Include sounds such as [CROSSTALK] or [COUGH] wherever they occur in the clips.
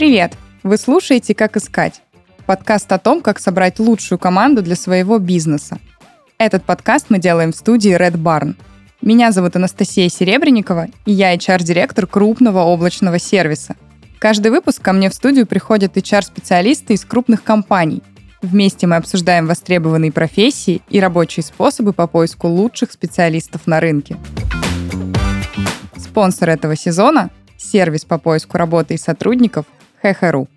Привет! Вы слушаете «Как искать» – подкаст о том, как собрать лучшую команду для своего бизнеса. Этот подкаст мы делаем в студии Red Barn. Меня зовут Анастасия Серебренникова, и я HR-директор крупного облачного сервиса. Каждый выпуск ко мне в студию приходят HR-специалисты из крупных компаний. Вместе мы обсуждаем востребованные профессии и рабочие способы по поиску лучших специалистов на рынке. Спонсор этого сезона – сервис по поиску работы и сотрудников – Хехеру.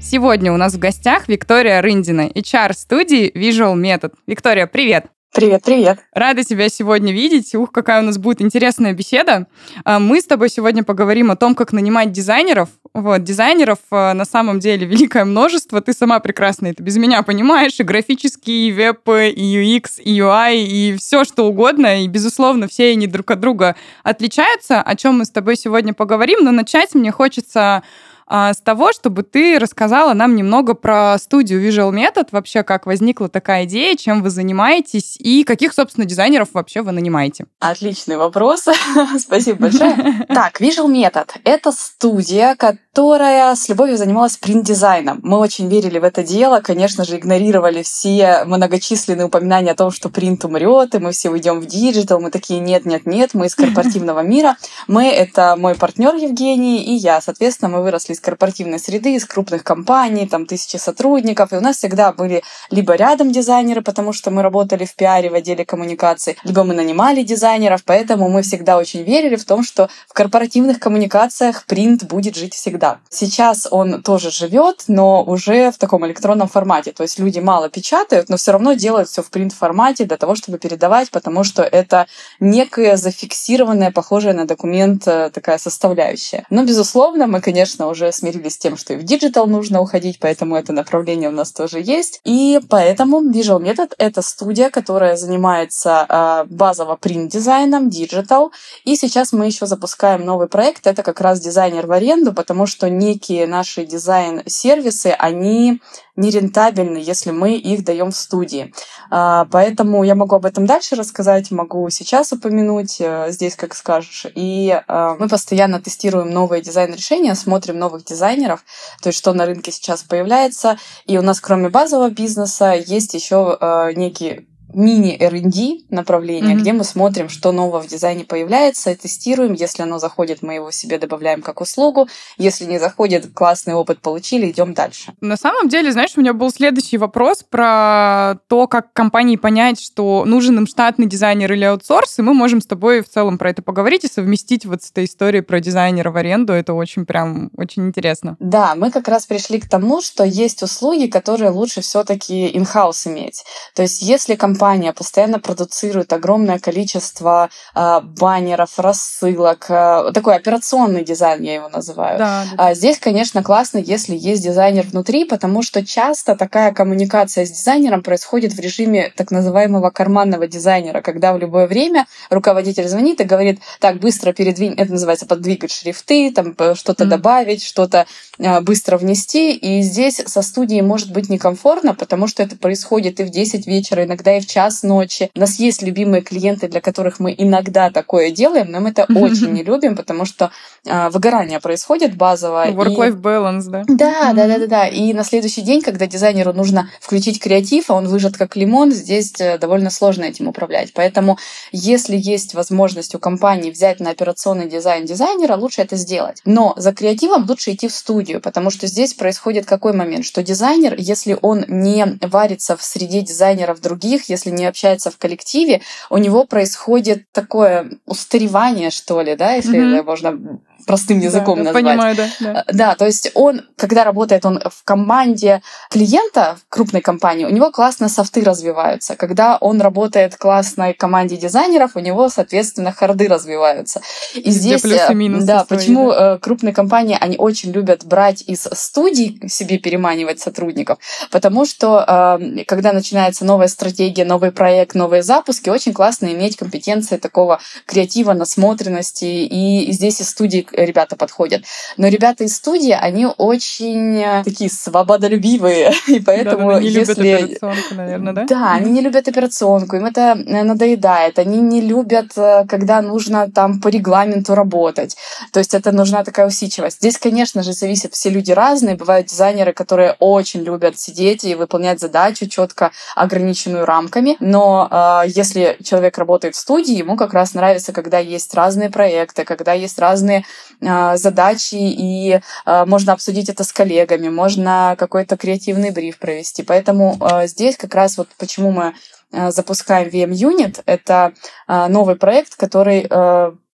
Сегодня у нас в гостях Виктория Рындина, HR студии Visual Method. Виктория, привет! Привет, привет. Рада тебя сегодня видеть. Ух, какая у нас будет интересная беседа. А, мы с тобой сегодня поговорим о том, как нанимать дизайнеров. Вот, дизайнеров а, на самом деле [LAUGHS] великое множество. Ты сама прекрасно это без меня понимаешь. И графический, и веб, и UX, и UI, и все что угодно. И, безусловно, все они друг от друга отличаются, о чем мы с тобой сегодня поговорим. Но начать мне хочется с того, чтобы ты рассказала нам немного про студию Visual Method, вообще как возникла такая идея, чем вы занимаетесь и каких, собственно, дизайнеров вообще вы нанимаете. Отличный вопрос. [LAUGHS] Спасибо большое. [LAUGHS] Так, Visual Method — это студия, которая с любовью занималась принт-дизайном. Мы очень верили в это дело, конечно же, игнорировали все многочисленные упоминания о том, что принт умрет, и мы все уйдем в диджитал. Мы такие, нет, нет, нет, мы из [LAUGHS] корпоративного мира. Мы — это мой партнер Евгений и я. Соответственно, мы выросли из корпоративной среды, из крупных компаний, там тысячи сотрудников, и у нас всегда были либо рядом дизайнеры, потому что мы работали в пиаре, в отделе коммуникаций, либо мы нанимали дизайнеров, поэтому мы всегда очень верили в том, что в корпоративных коммуникациях принт будет жить всегда. Сейчас он тоже живет, но уже в таком электронном формате, то есть люди мало печатают, но все равно делают все в принт-формате для того, чтобы передавать, потому что это некая зафиксированная, похожая на документ э, такая составляющая. Но, безусловно, мы, конечно, уже смирились с тем, что и в диджитал нужно уходить, поэтому это направление у нас тоже есть. И поэтому Visual Method — это студия, которая занимается э, базово принт-дизайном, диджитал. И сейчас мы еще запускаем новый проект. Это как раз дизайнер в аренду, потому что некие наши дизайн-сервисы, они нерентабельны, если мы их даем в студии. А, поэтому я могу об этом дальше рассказать, могу сейчас упомянуть, э, здесь как скажешь. И э, мы постоянно тестируем новые дизайн-решения, смотрим новых дизайнеров, то есть что на рынке сейчас появляется. И у нас кроме базового бизнеса есть еще э, некий мини R&D направление, mm-hmm. где мы смотрим, что нового в дизайне появляется, тестируем. Если оно заходит, мы его себе добавляем как услугу. Если не заходит, классный опыт получили, идем дальше. На самом деле, знаешь, у меня был следующий вопрос про то, как компании понять, что нужен им штатный дизайнер или аутсорс, и мы можем с тобой в целом про это поговорить и совместить вот с этой историей про дизайнера в аренду. Это очень прям очень интересно. Да, мы как раз пришли к тому, что есть услуги, которые лучше все-таки in-house иметь. То есть если компания компания постоянно продуцирует огромное количество э, баннеров, рассылок, э, такой операционный дизайн, я его называю. Да, да. А здесь, конечно, классно, если есть дизайнер внутри, потому что часто такая коммуникация с дизайнером происходит в режиме так называемого карманного дизайнера, когда в любое время руководитель звонит и говорит, так, быстро передвинь, это называется подвигать шрифты, там что-то mm. добавить, что-то э, быстро внести. И здесь со студией может быть некомфортно, потому что это происходит и в 10 вечера, иногда и в час ночи. У нас есть любимые клиенты, для которых мы иногда такое делаем, но мы это очень не любим, потому что э, выгорание происходит базово. Work-life balance, да? Да, да, да, да, да. И на следующий день, когда дизайнеру нужно включить креатив, а он выжат как лимон, здесь э, довольно сложно этим управлять. Поэтому, если есть возможность у компании взять на операционный дизайн дизайнера, лучше это сделать. Но за креативом лучше идти в студию, потому что здесь происходит какой момент, что дизайнер, если он не варится в среде дизайнеров других, если не общается в коллективе, у него происходит такое устаревание, что ли, да, если mm-hmm. можно простым языком да, назвать. Понимаю, да, да. Э, да, то есть он, когда работает он в команде клиента в крупной компании, у него классно софты развиваются. Когда он работает в классной команде дизайнеров, у него, соответственно, харды развиваются. И здесь, плюсы, э, минусы да, свои, почему да. Э, крупные компании, они очень любят брать из студий себе переманивать сотрудников, потому что когда начинается новая стратегия, новый проект, новые запуски, очень классно иметь компетенции такого креатива, насмотренности, и здесь из студии ребята подходят. Но ребята из студии, они очень э, такие свободолюбивые, [LAUGHS] и поэтому да, да, если... операционку, наверное, да? Да, они не любят операционку, им это э, надоедает. Они не любят, э, когда нужно там по регламенту работать. То есть это нужна такая усидчивость. Здесь, конечно же, зависит, все люди разные. Бывают дизайнеры, которые очень любят сидеть и выполнять задачу четко ограниченную рамками. Но э, если человек работает в студии, ему как раз нравится, когда есть разные проекты, когда есть разные задачи, и э, можно обсудить это с коллегами, можно какой-то креативный бриф провести. Поэтому э, здесь как раз вот почему мы запускаем VM Unit. Это новый проект, который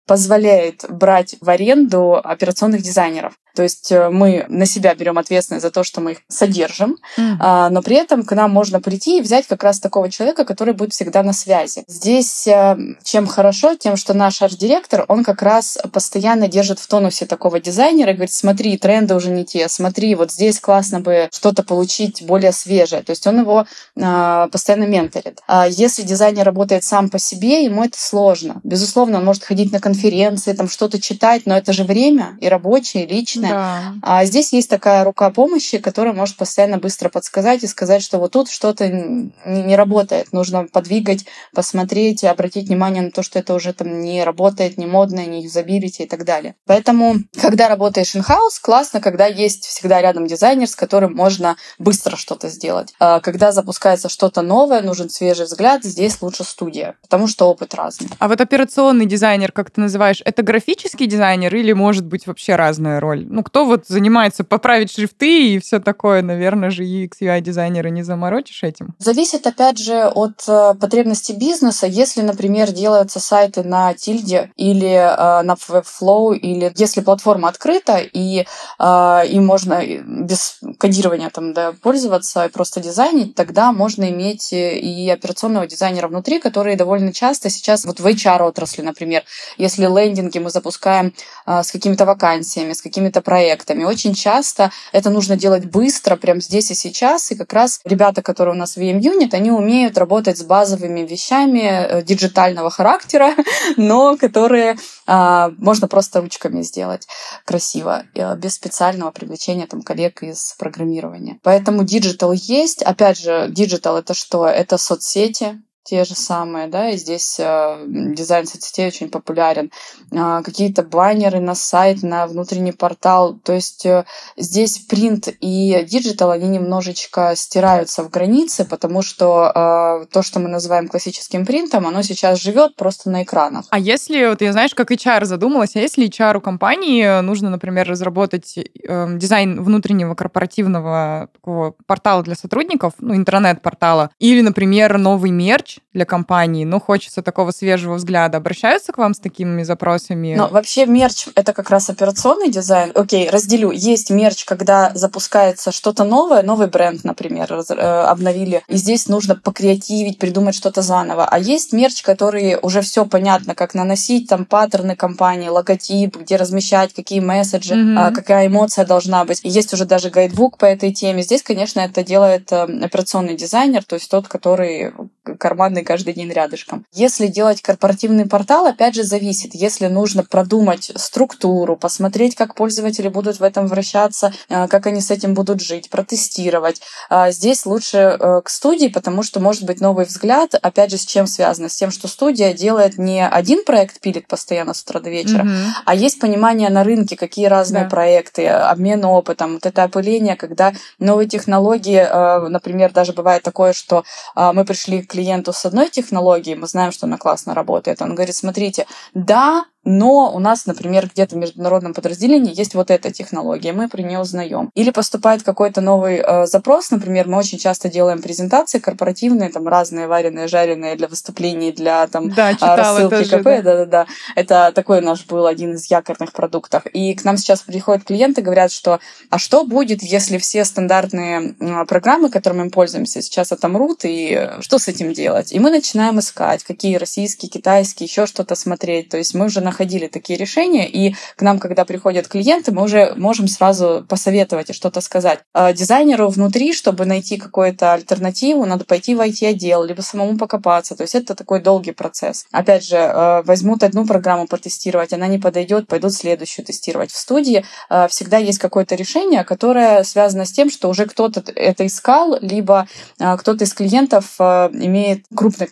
позволяет брать в аренду операционных дизайнеров. То есть э, мы на себя берем ответственность за то, что мы их содержим, mm. но при этом к нам можно прийти и взять как раз такого человека, который будет всегда на связи. Здесь э, чем хорошо, тем, что наш арт-директор, он как раз постоянно держит в тонусе такого дизайнера и говорит, смотри, тренды уже не те, смотри, вот здесь классно бы что-то получить более свежее. То есть он его а, постоянно менторит. А если дизайнер работает сам по себе, ему это сложно. Безусловно, он может ходить на конференции, там что-то читать, но это же время и рабочее, и личное личное. Да. А здесь есть такая рука помощи, которая может постоянно быстро подсказать и сказать, что вот тут что-то не работает. Нужно подвигать, посмотреть, обратить внимание на то, что это уже там не работает, не модно, не юзабилити и так далее. Поэтому, когда работаешь in-house, классно, когда есть всегда рядом дизайнер, с которым можно быстро что-то сделать. А когда запускается что-то новое, нужен свежий взгляд, здесь лучше студия, потому что опыт разный. А вот операционный дизайнер, как ты называешь, это графический дизайнер или может быть вообще разная роль? Ну, кто вот занимается поправить шрифты и все такое, наверное же, UX, UI-дизайнеры не заморочишь этим? Зависит, опять же, от э, потребностей бизнеса. Если, например, делаются сайты на Тильде или э, на Webflow, или если платформа открыта, и э, им можно без кодирования там, да, пользоваться и просто дизайнить, тогда можно иметь и операционного дизайнера внутри, которые довольно часто сейчас, вот в HR-отрасли, например, если лендинги мы запускаем э, с какими-то вакансиями, с какими-то проектами. Очень часто это нужно делать быстро, прямо здесь и сейчас. И как раз ребята, которые у нас в VM Unit, они умеют работать с базовыми вещами э, диджитального характера, [LAUGHS] но которые а, можно просто ручками сделать красиво, э, без специального привлечения там, коллег из программирования. Поэтому диджитал есть. Опять же, диджитал это что? Это соцсети, те же самые, да, и здесь э, дизайн соцсетей очень популярен. Э, какие-то баннеры на сайт, на внутренний портал. То есть э, здесь принт и диджитал, они немножечко стираются в границе, потому что э, то, что мы называем классическим принтом, оно сейчас живет просто на экранах. А если, вот я знаешь, как HR задумалась, а если HR у компании нужно, например, разработать э, дизайн внутреннего корпоративного такого портала для сотрудников, ну, интернет-портала, или, например, новый мерч, для компании, но хочется такого свежего взгляда. Обращаются к вам с такими запросами? Ну, вообще мерч — это как раз операционный дизайн. Окей, разделю. Есть мерч, когда запускается что-то новое, новый бренд, например, э, обновили, и здесь нужно покреативить, придумать что-то заново. А есть мерч, который уже все понятно, как наносить, там, паттерны компании, логотип, где размещать, какие месседжи, mm-hmm. какая эмоция должна быть. И есть уже даже гайдбук по этой теме. Здесь, конечно, это делает э, операционный дизайнер, то есть тот, который карман командный каждый день рядышком. Если делать корпоративный портал, опять же, зависит. Если нужно продумать структуру, посмотреть, как пользователи будут в этом вращаться, э, как они с этим будут жить, протестировать. А здесь лучше э, к студии, потому что может быть новый взгляд. Опять же, с чем связано? С тем, что студия делает не один проект, пилит постоянно с утра до вечера, mm-hmm. а есть понимание на рынке, какие разные да. проекты, обмен опытом, вот это опыление, когда новые технологии, э, например, даже бывает такое, что мы пришли к клиенту с одной технологией, мы знаем, что она классно работает. Он говорит, смотрите, да, но у нас, например, где-то в международном подразделении есть вот эта технология, мы про нее узнаем. Или поступает какой-то новый э, запрос, например, мы очень часто делаем презентации корпоративные, там разные вареные, жареные для выступлений, для там да, а, рассылки тоже, КП, да. да, да, Это такой наш был один из якорных продуктов. И к нам сейчас приходят клиенты, говорят, что а что будет, если все стандартные программы, которыми мы пользуемся, сейчас отомрут, и что с этим делать? И мы начинаем искать, какие российские, китайские, еще что-то смотреть. То есть мы уже на находили такие решения, и к нам, когда приходят клиенты, мы уже можем сразу посоветовать и что-то сказать. А дизайнеру внутри, чтобы найти какую-то альтернативу, надо пойти в IT-отдел, либо самому покопаться. То есть это такой долгий процесс. Опять же, э, возьмут одну программу протестировать, она не подойдет, пойдут следующую тестировать. В студии э, всегда есть какое-то решение, которое связано с тем, что уже кто-то это искал, либо кто-то из клиентов имеет крупных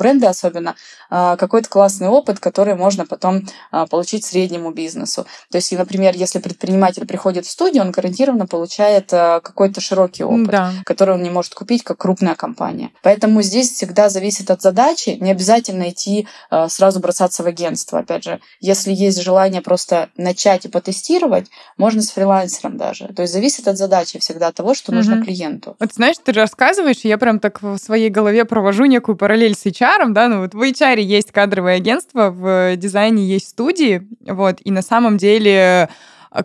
бренды особенно, а, какой-то классный опыт, который можно потом а, получить среднему бизнесу. То есть, например, если предприниматель приходит в студию, он гарантированно получает а, какой-то широкий опыт, да. который он не может купить, как крупная компания. Поэтому здесь всегда зависит от задачи. Не обязательно идти сразу бросаться в агентство. Опять же, если есть желание просто начать и потестировать, можно с фрилансером даже. То есть зависит от задачи всегда того, что угу. нужно клиенту. Вот знаешь, ты рассказываешь, и я прям так в своей голове провожу некую параллель с HR, да, ну вот в HR есть кадровое агентство, в дизайне есть студии, вот, и на самом деле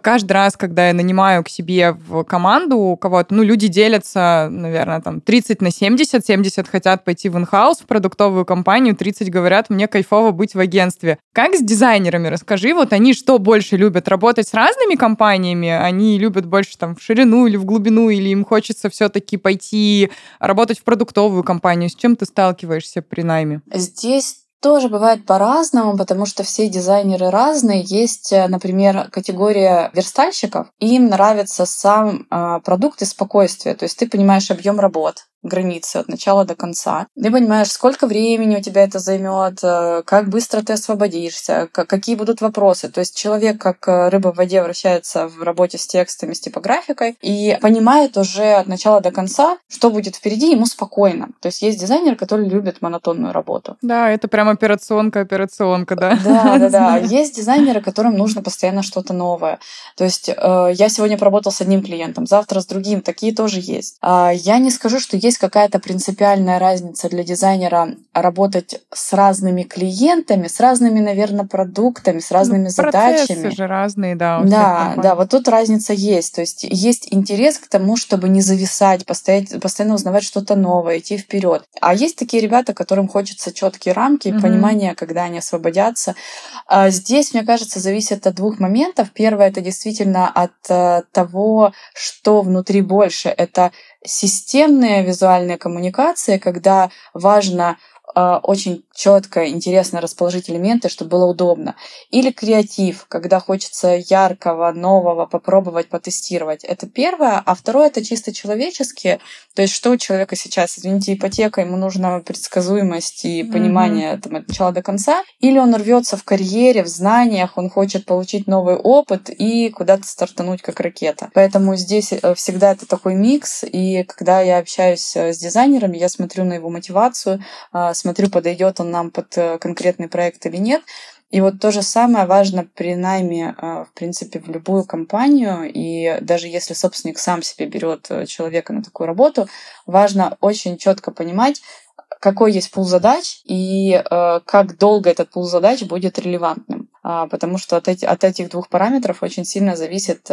каждый раз, когда я нанимаю к себе в команду кого-то, ну, люди делятся, наверное, там 30 на 70, 70 хотят пойти в инхаус, в продуктовую компанию, 30 говорят, мне кайфово быть в агентстве. Как с дизайнерами? Расскажи, вот они что больше любят? Работать с разными компаниями? Они любят больше там в ширину или в глубину, или им хочется все-таки пойти работать в продуктовую компанию? С чем ты сталкиваешься при найме? Здесь тоже бывает по-разному, потому что все дизайнеры разные. Есть, э, например, категория верстальщиков. Им нравится сам э, продукт и спокойствие. То есть ты понимаешь объем работ, границы от начала до конца. Ты понимаешь, сколько времени у тебя это займет, э, как быстро ты освободишься, какие будут вопросы. То есть человек как э, рыба в воде вращается в работе с текстами, с типографикой и понимает уже от начала до конца, что будет впереди, ему спокойно. То есть есть дизайнер, который любит монотонную работу. Да, это прям операционка, операционка, да. Да, да, да. [LAUGHS] Есть дизайнеры, которым нужно постоянно что-то новое. То есть э, я сегодня поработал с одним клиентом, завтра с другим. Такие тоже есть. А я не скажу, что есть есть какая-то принципиальная разница для дизайнера работать с разными клиентами, с разными, наверное, продуктами, с разными ну, задачами. же разные, да. да, да, вот тут разница есть. То есть есть интерес к тому, чтобы не зависать, постоять, постоянно узнавать что-то новое, идти вперед. А есть такие ребята, которым хочется четкие рамки, угу. понимание, когда они освободятся. А здесь, мне кажется, зависит от двух моментов. Первое это действительно от э, того, что внутри больше. Это системная визуальная коммуникация, когда важно э, очень четко, интересно расположить элементы, чтобы было удобно. Или креатив, когда хочется яркого, нового попробовать, потестировать. Это первое. А второе — это чисто человеческие. То есть что у человека сейчас? Извините, ипотека, ему нужна предсказуемость и понимание mm-hmm. там, от начала до конца. Или он рвется в карьере, в знаниях, он хочет получить новый опыт и куда-то стартануть как ракета. Поэтому здесь э, всегда это такой микс. И когда я общаюсь э, с дизайнерами, я смотрю на его мотивацию, э, смотрю, подойдет он он нам под э, конкретный проект или нет. И вот то же самое важно при найме, э, в принципе, в любую компанию. И даже если собственник сам себе берет э, человека на такую работу, важно очень четко понимать, какой есть пул задач и как долго этот пул задач будет релевантным. А, потому что от, эти, от этих двух параметров очень сильно зависит,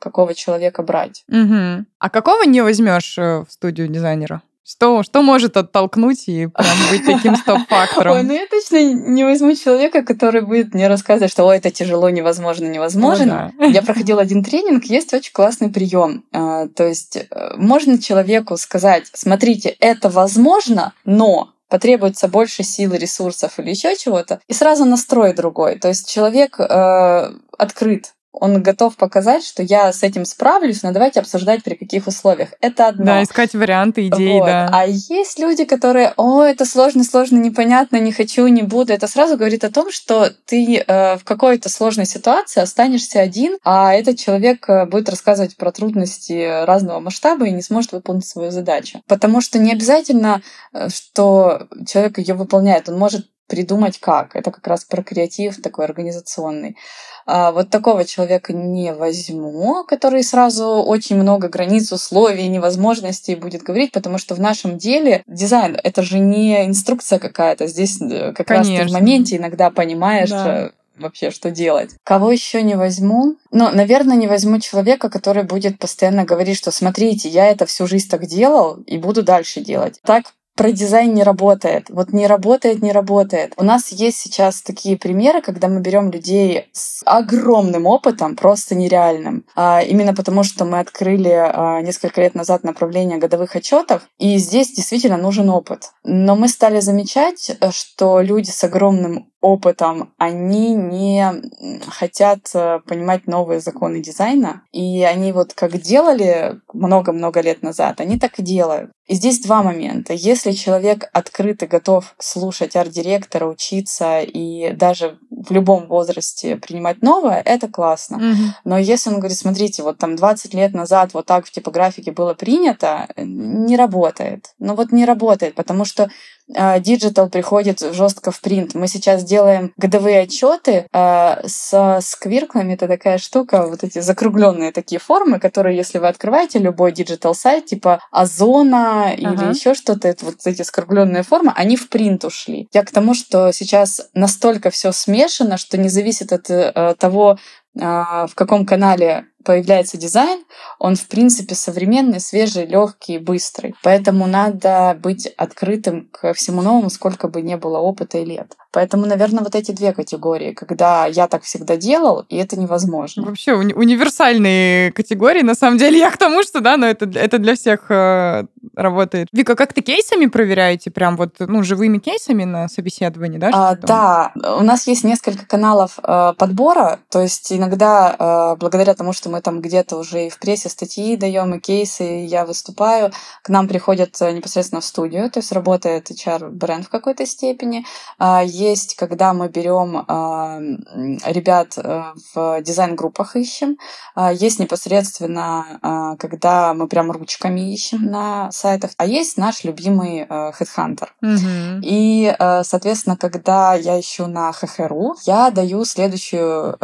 какого человека брать. Угу. А какого не возьмешь в студию дизайнера? Что, что может оттолкнуть и прям быть таким стоп-фактором? [LAUGHS] Ой, ну я точно не возьму человека, который будет мне рассказывать, что Ой, это тяжело, невозможно, невозможно. О, да. Я проходила один тренинг, есть очень классный прием. А, то есть э, можно человеку сказать, смотрите, это возможно, но потребуется больше сил, ресурсов или еще чего-то, и сразу настрой другой. То есть человек э, открыт он готов показать, что я с этим справлюсь, но давайте обсуждать при каких условиях. Это одно. Да, искать варианты, идеи, вот. да. А есть люди, которые, о, это сложно, сложно, непонятно, не хочу, не буду. Это сразу говорит о том, что ты э, в какой-то сложной ситуации останешься один, а этот человек э, будет рассказывать про трудности разного масштаба и не сможет выполнить свою задачу. Потому что не обязательно, э, что человек ее выполняет. Он может придумать как. Это как раз про креатив такой организационный. А, вот такого человека не возьму, который сразу очень много границ, условий, невозможностей будет говорить, потому что в нашем деле дизайн — это же не инструкция какая-то. Здесь э, как Конечно. раз ты в моменте иногда понимаешь, да э, вообще, что делать. Кого еще не возьму? Ну, наверное, не возьму человека, который будет постоянно говорить, что смотрите, я это всю жизнь так делал и буду дальше делать. Так про дизайн не работает. Вот не работает, не работает. У нас есть сейчас такие примеры, когда мы берем людей с огромным опытом, просто нереальным. А, именно потому, что мы открыли а, несколько лет назад направление годовых отчетов, и здесь действительно нужен опыт. Но мы стали замечать, что люди с огромным опытом, они не хотят э, понимать новые законы дизайна. И они вот как делали много-много лет назад, они так и делают. И здесь два момента. Если человек открыт и готов слушать арт-директора, учиться и даже в любом возрасте принимать новое, это классно. Mm-hmm. Но если он говорит, смотрите, вот там 20 лет назад вот так в типографике было принято, не работает. Ну вот не работает, потому что диджитал приходит жестко в принт. Мы сейчас делаем годовые отчеты э, с сквирклами. Это такая штука, вот эти закругленные такие формы, которые, если вы открываете любой диджитал сайт, типа Озона ага. или еще что-то, это вот эти скругленные формы, они в принт ушли. Я к тому, что сейчас настолько все смешано, что не зависит от э, того, а, в каком канале появляется дизайн, он, в принципе, современный, свежий, легкий, быстрый. Поэтому надо быть открытым к всему новому, сколько бы не было опыта и лет. Поэтому, наверное, вот эти две категории, когда я так всегда делал, и это невозможно. Вообще уни- универсальные категории, на самом деле, [LAUGHS] я к тому, что, да, но это, это для всех э, работает. Вика, как ты кейсами проверяете, прям вот, ну, живыми кейсами на собеседовании, да? А, да, у нас есть несколько каналов э, подбора, то есть иногда э, благодаря тому, что мы там где-то уже и в прессе статьи даем, и кейсы, и я выступаю, к нам приходят э, непосредственно в студию, то есть работает HR-бренд в какой-то степени, э, есть, когда мы берем э, ребят э, в дизайн-группах ищем. Э, есть непосредственно, когда мы прям ручками ищем на сайтах. А есть наш любимый Headhunter. Mm-hmm. И, соответственно, когда я ищу на ХХРУ, я даю следующую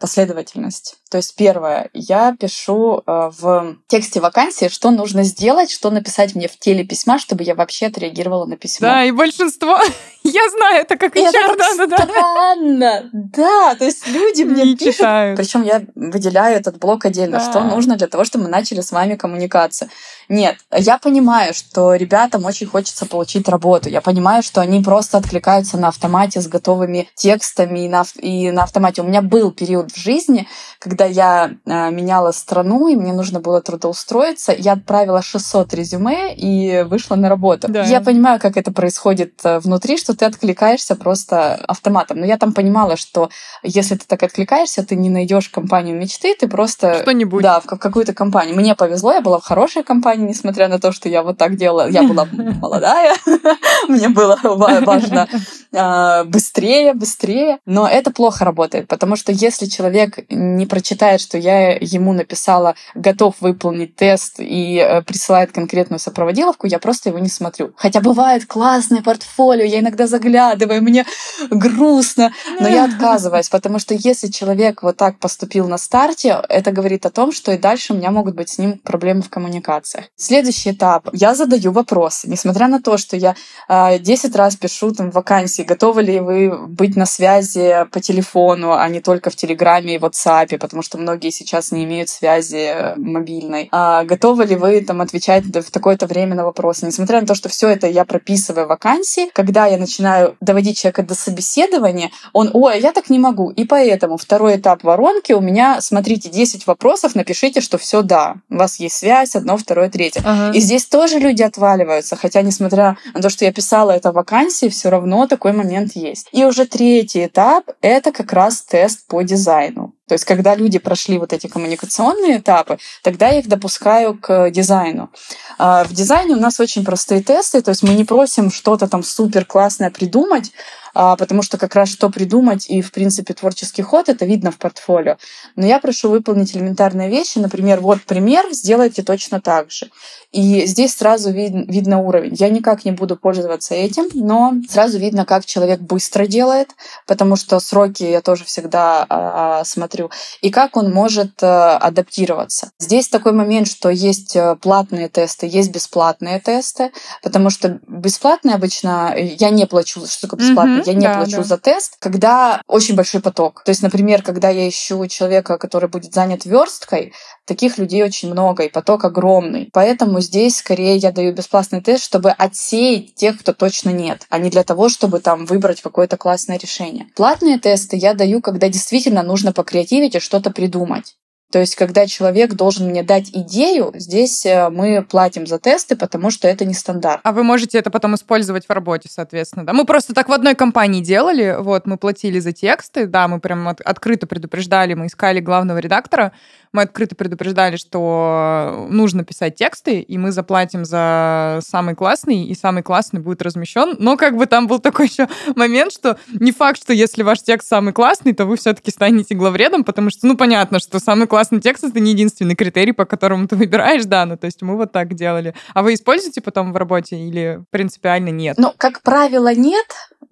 последовательность. То есть первое, я пишу в тексте вакансии, что нужно сделать, что написать мне в теле письма, чтобы я вообще отреагировала на письмо. Да, и большинство, [LAUGHS] я знаю, это как HR, это да, да, странно. Да, то есть люди мне не пишут. Читают. Причем я выделяю этот блок отдельно, да. что нужно для того, чтобы мы начали с вами коммуникацию. Нет, я понимаю, что ребятам очень хочется получить работу. Я понимаю, что они просто откликаются на автомате с готовыми текстами и на, и на автомате. У меня был период в жизни, когда я э, меняла страну, и мне нужно было трудоустроиться. Я отправила 600 резюме и вышла на работу. Да. Я понимаю, как это происходит э, внутри, что ты откликаешься просто автоматом. Но я там понимала, что если ты так откликаешься, ты не найдешь компанию мечты, ты просто... Что-нибудь. Да, в какую-то компанию. Мне повезло, я была в хорошей компании, несмотря на то, что я вот так делала. Я была [LAUGHS] молодая, [LAUGHS] мне было важно а, быстрее, быстрее. Но это плохо работает, потому что если человек не прочитает, что я ему написала, готов выполнить тест и э, присылает конкретную сопроводиловку, я просто его не смотрю. Хотя бывает классное портфолио, я иногда заглядываю, мне грустно, но я отказываюсь, потому что если человек вот так поступил на старте, это говорит о том, что и дальше у меня могут быть с ним проблемы в коммуникациях. Следующий этап. Я задаю вопросы. Несмотря на то, что я э, а, 10 раз пишу там вакансии, готовы ли вы быть на связи по телефону, а не только в Телеграме и WhatsApp, потому что многие сейчас не имеют связи э, мобильной. А готовы ли вы там отвечать в такое-то время на вопросы? Несмотря на то, что все это я прописываю в вакансии, когда я начинаю доводить человека до собеседования, он, ой, я так не могу. И поэтому второй этап воронки у меня, смотрите, 10 вопросов, напишите, что все да. У вас есть связь, одно, второе, третье. Ага. И здесь тоже люди отваливаются, хотя, несмотря на то, что я писала это в вакансии, все равно такой момент есть. И уже третий этап — это как раз тест по дизайну. То есть, когда люди прошли вот эти коммуникационные этапы, тогда я их допускаю к дизайну. А, в дизайне у нас очень простые тесты, то есть мы не просим что-то там супер классное придумать, потому что как раз что придумать и, в принципе, творческий ход, это видно в портфолио. Но я прошу выполнить элементарные вещи. Например, вот пример, сделайте точно так же. И здесь сразу вид, видно уровень. Я никак не буду пользоваться этим, но сразу видно, как человек быстро делает, потому что сроки я тоже всегда а, смотрю, и как он может а, адаптироваться. Здесь такой момент, что есть э, платные тесты, есть бесплатные тесты, потому что бесплатные обычно я не плачу, что такое бесплатный я не да, плачу да. за тест, когда очень большой поток. То есть, например, когда я ищу человека, который будет занят версткой, таких людей очень много, и поток огромный. Поэтому здесь скорее я даю бесплатный тест, чтобы отсеять тех, кто точно нет, а не для того, чтобы там выбрать какое-то классное решение. Платные тесты я даю, когда действительно нужно покреативить и что-то придумать. То есть, когда человек должен мне дать идею, здесь э, мы платим за тесты, потому что это не стандарт. А вы можете это потом использовать в работе, соответственно, да? Мы просто так в одной компании делали, вот, мы платили за тексты, да, мы прям от, открыто предупреждали, мы искали главного редактора, мы открыто предупреждали, что нужно писать тексты, и мы заплатим за самый классный, и самый классный будет размещен. Но как бы там был такой еще момент, что не факт, что если ваш текст самый классный, то вы все-таки станете главредом, потому что, ну, понятно, что самый классный текст — это не единственный критерий, по которому ты выбираешь, да, ну, то есть мы вот так делали. А вы используете потом в работе или принципиально нет? Ну, как правило, нет,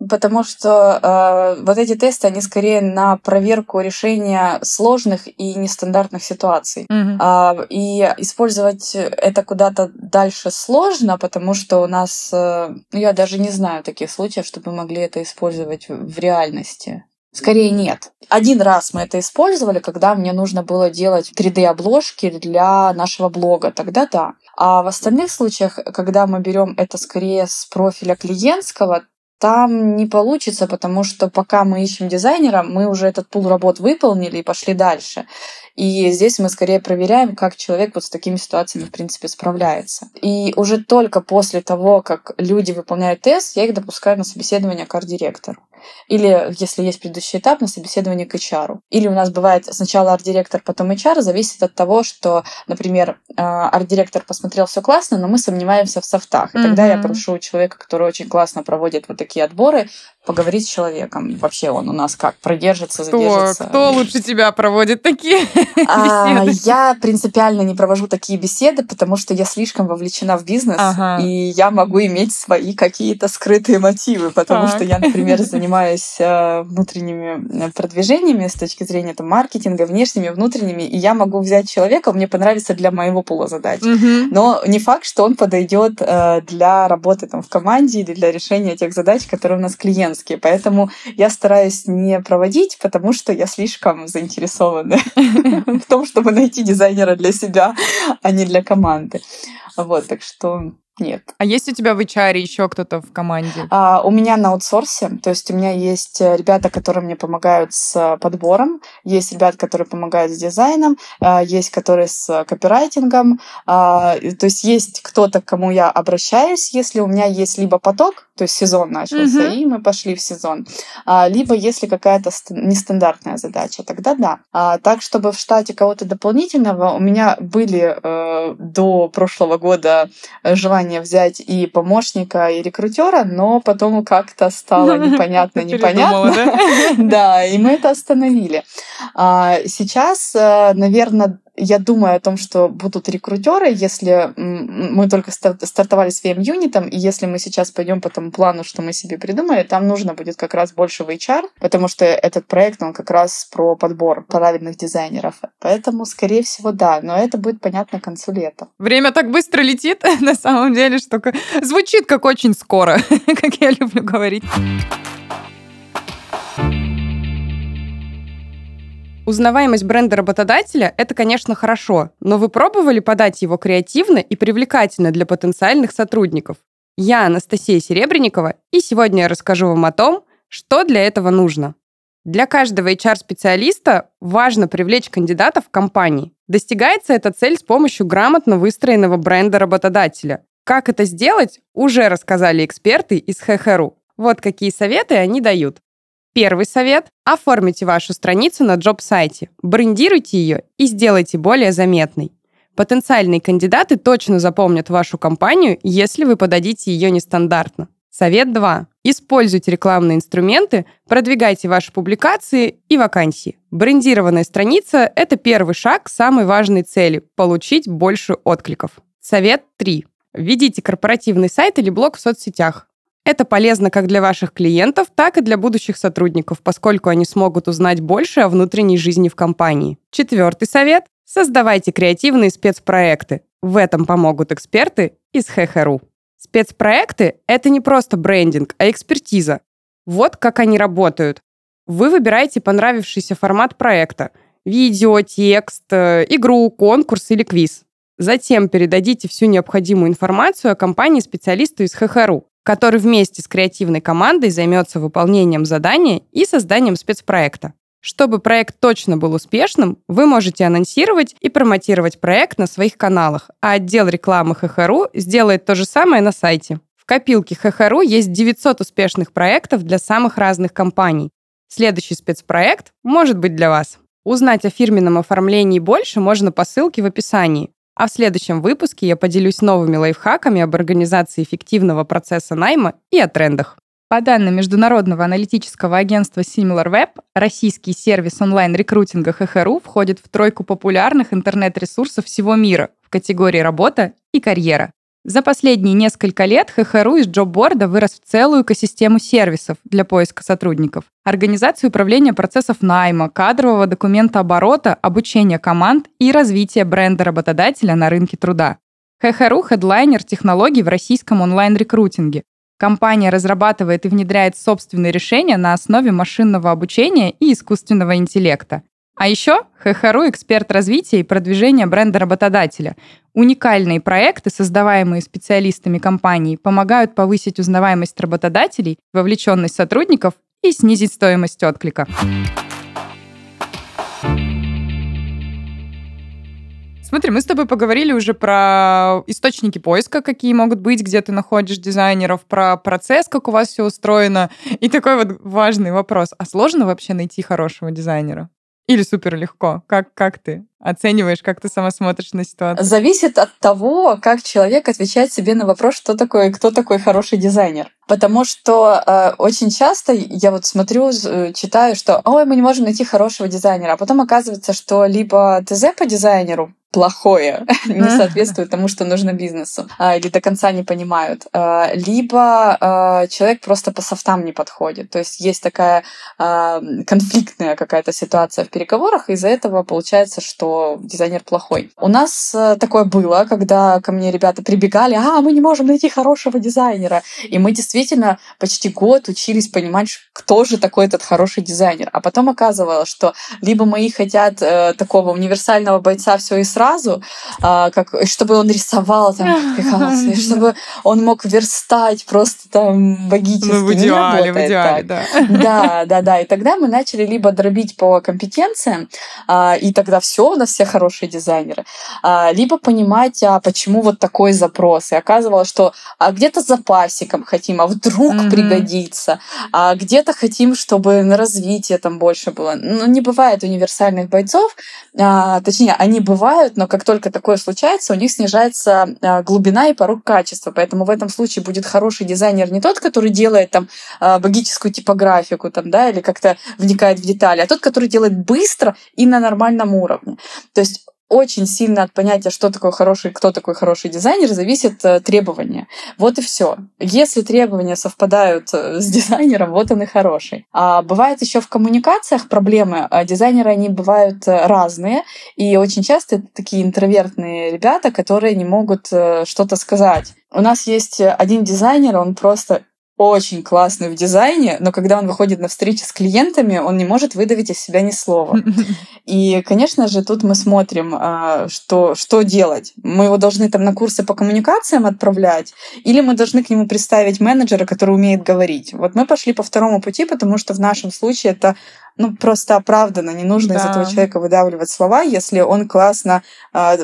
потому что э, вот эти тесты, они скорее на проверку решения сложных и нестандартных ситуаций. Mm-hmm. Э, и использовать это куда-то дальше сложно, потому что у нас, э, ну, я даже не знаю таких случаев, чтобы мы могли это использовать в реальности. Скорее нет. Один раз мы это использовали, когда мне нужно было делать 3D-обложки для нашего блога. Тогда да. А в остальных случаях, когда мы берем это скорее с профиля клиентского, там не получится, потому что пока мы ищем дизайнера, мы уже этот пул работ выполнили и пошли дальше. И здесь мы скорее проверяем, как человек вот с такими ситуациями, в принципе, справляется. И уже только после того, как люди выполняют тест, я их допускаю на собеседование к арт-директору. Или, если есть предыдущий этап, на собеседование к HR. Или у нас бывает сначала арт-директор, потом HR, зависит от того, что, например, а, арт-директор посмотрел все классно, но мы сомневаемся в софтах. И mm-hmm. тогда я прошу человека, который очень классно проводит вот такие отборы, поговорить с человеком. Вообще он у нас как, продержится, кто, задержится. Кто лучше тебя проводит такие [LAUGHS] а, беседы? Я принципиально не провожу такие беседы, потому что я слишком вовлечена в бизнес, ага. и я могу иметь свои какие-то скрытые мотивы, потому так. что я, например, занимаюсь э, внутренними э, продвижениями с точки зрения там, маркетинга, внешними, внутренними, и я могу взять человека, мне понравится для моего пула задач. Угу. Но не факт, что он подойдет э, для работы там, в команде или для решения тех задач, которые у нас клиент женские. Поэтому я стараюсь не проводить, потому что я слишком заинтересована [LAUGHS] в том, чтобы найти дизайнера для себя, а не для команды. Вот, так что нет. А есть у тебя в HR еще кто-то в команде? А, у меня на аутсорсе, то есть у меня есть э, ребята, которые мне помогают с подбором, есть ребята, которые помогают с дизайном, а, есть которые с копирайтингом, а, то есть есть кто-то, к кому я обращаюсь, если у меня есть либо поток, то есть сезон начался, mm-hmm. и мы пошли в сезон, а, либо если какая-то нестандартная задача, тогда да. А, так, чтобы в штате кого-то дополнительного, у меня были э, до прошлого года желания желание взять и помощника, и рекрутера, но потом как-то стало [LAUGHS] непонятно, непонятно. [LAUGHS] Да, и мы это остановили. А, сейчас, э, наверное, я думаю о том, что будут рекрутеры, если мы только стартовали с VM-юнитом, и если мы сейчас пойдем по тому плану, что мы себе придумали, там нужно будет как раз больше в HR, потому что этот проект, он как раз про подбор правильных дизайнеров. Поэтому, скорее всего, да, но это будет понятно к концу лета. Время так быстро летит, [LAUGHS] на самом деле, что звучит как очень скоро, [LAUGHS] как я люблю говорить. Узнаваемость бренда работодателя – это, конечно, хорошо, но вы пробовали подать его креативно и привлекательно для потенциальных сотрудников? Я Анастасия Серебренникова, и сегодня я расскажу вам о том, что для этого нужно. Для каждого HR-специалиста важно привлечь кандидатов в компании. Достигается эта цель с помощью грамотно выстроенного бренда работодателя. Как это сделать, уже рассказали эксперты из ХХРУ. Вот какие советы они дают. Первый совет – оформите вашу страницу на джоб-сайте, брендируйте ее и сделайте более заметной. Потенциальные кандидаты точно запомнят вашу компанию, если вы подадите ее нестандартно. Совет 2. Используйте рекламные инструменты, продвигайте ваши публикации и вакансии. Брендированная страница – это первый шаг к самой важной цели – получить больше откликов. Совет 3. Введите корпоративный сайт или блог в соцсетях. Это полезно как для ваших клиентов, так и для будущих сотрудников, поскольку они смогут узнать больше о внутренней жизни в компании. Четвертый совет – создавайте креативные спецпроекты. В этом помогут эксперты из ХХРУ. Спецпроекты – это не просто брендинг, а экспертиза. Вот как они работают. Вы выбираете понравившийся формат проекта – видео, текст, э, игру, конкурс или квиз. Затем передадите всю необходимую информацию о компании специалисту из ХХРУ, который вместе с креативной командой займется выполнением задания и созданием спецпроекта. Чтобы проект точно был успешным, вы можете анонсировать и промотировать проект на своих каналах, а отдел рекламы ХХРУ сделает то же самое на сайте. В копилке ХХРУ есть 900 успешных проектов для самых разных компаний. Следующий спецпроект может быть для вас. Узнать о фирменном оформлении больше можно по ссылке в описании. А в следующем выпуске я поделюсь новыми лайфхаками об организации эффективного процесса найма и о трендах. По данным международного аналитического агентства SimilarWeb, российский сервис онлайн-рекрутинга ХХРУ входит в тройку популярных интернет-ресурсов всего мира в категории «Работа» и «Карьера». За последние несколько лет ХХРУ из джобборда вырос в целую экосистему сервисов для поиска сотрудников. Организацию управления процессов найма, кадрового документа оборота, обучения команд и развития бренда работодателя на рынке труда. ХХРУ – хедлайнер технологий в российском онлайн-рекрутинге. Компания разрабатывает и внедряет собственные решения на основе машинного обучения и искусственного интеллекта. А еще ХХРУ – эксперт развития и продвижения бренда работодателя. Уникальные проекты, создаваемые специалистами компании, помогают повысить узнаваемость работодателей, вовлеченность сотрудников и снизить стоимость отклика. Смотри, мы с тобой поговорили уже про источники поиска, какие могут быть, где ты находишь дизайнеров, про процесс, как у вас все устроено. И такой вот важный вопрос. А сложно вообще найти хорошего дизайнера? Или супер легко? Как, как ты оцениваешь, как ты сама смотришь на ситуацию? Зависит от того, как человек отвечает себе на вопрос, что такое, кто такой хороший дизайнер. Потому что э, очень часто я вот смотрю, э, читаю, что ой, мы не можем найти хорошего дизайнера, а потом оказывается, что либо ТЗ по дизайнеру плохое, [LAUGHS] не соответствует тому, что нужно бизнесу, а, или до конца не понимают. А, либо а, человек просто по софтам не подходит. То есть есть такая конфликтная какая-то ситуация в переговорах, и из-за этого получается, что дизайнер плохой. У нас такое было, когда ко мне ребята прибегали, а, мы не можем найти хорошего дизайнера. И мы действительно почти год учились понимать, кто же такой этот хороший дизайнер. А потом оказывалось, что либо мои хотят э, такого универсального бойца все и сразу, сразу, а, как, чтобы он рисовал там, как [LAUGHS] чтобы он мог верстать просто там богически. Ну, в идеале, в идеале, так. да. [LAUGHS] Да, да, да. И тогда мы начали либо дробить по компетенциям, а, и тогда все у нас все хорошие дизайнеры, а, либо понимать, а почему вот такой запрос. И оказывалось, что а где-то запасиком хотим, а вдруг mm-hmm. пригодится, а где-то хотим, чтобы на развитие там больше было. Ну, не бывает универсальных бойцов, а, точнее, они бывают, но как только такое случается, у них снижается а, глубина и порог качества. Поэтому в этом случае будет хороший дизайнер не тот, который делает там а, богическую типографику там, да, или как-то вникает в детали, а тот, который делает быстро и на нормальном уровне. То есть очень сильно от понятия, что такое хороший, кто такой хороший дизайнер, зависит э, требования. Вот и все. Если требования совпадают э, с [LAUGHS] дизайнером, вот он и хороший. А бывает еще в коммуникациях проблемы. А дизайнеры, они бывают э, разные, и очень часто это такие интровертные ребята, которые не могут что-то сказать. У нас есть один дизайнер, он просто очень классный в дизайне, но когда он выходит на встречи с клиентами, он не может выдавить из себя ни слова. [LAUGHS] И, конечно же, тут мы смотрим, а, что, что делать. Мы его должны там на курсы по коммуникациям отправлять, или мы должны к нему представить менеджера, который умеет говорить. Вот мы пошли по второму пути, потому что в нашем случае это ну, просто оправданно. Не нужно да. из этого человека выдавливать слова, если он классно э,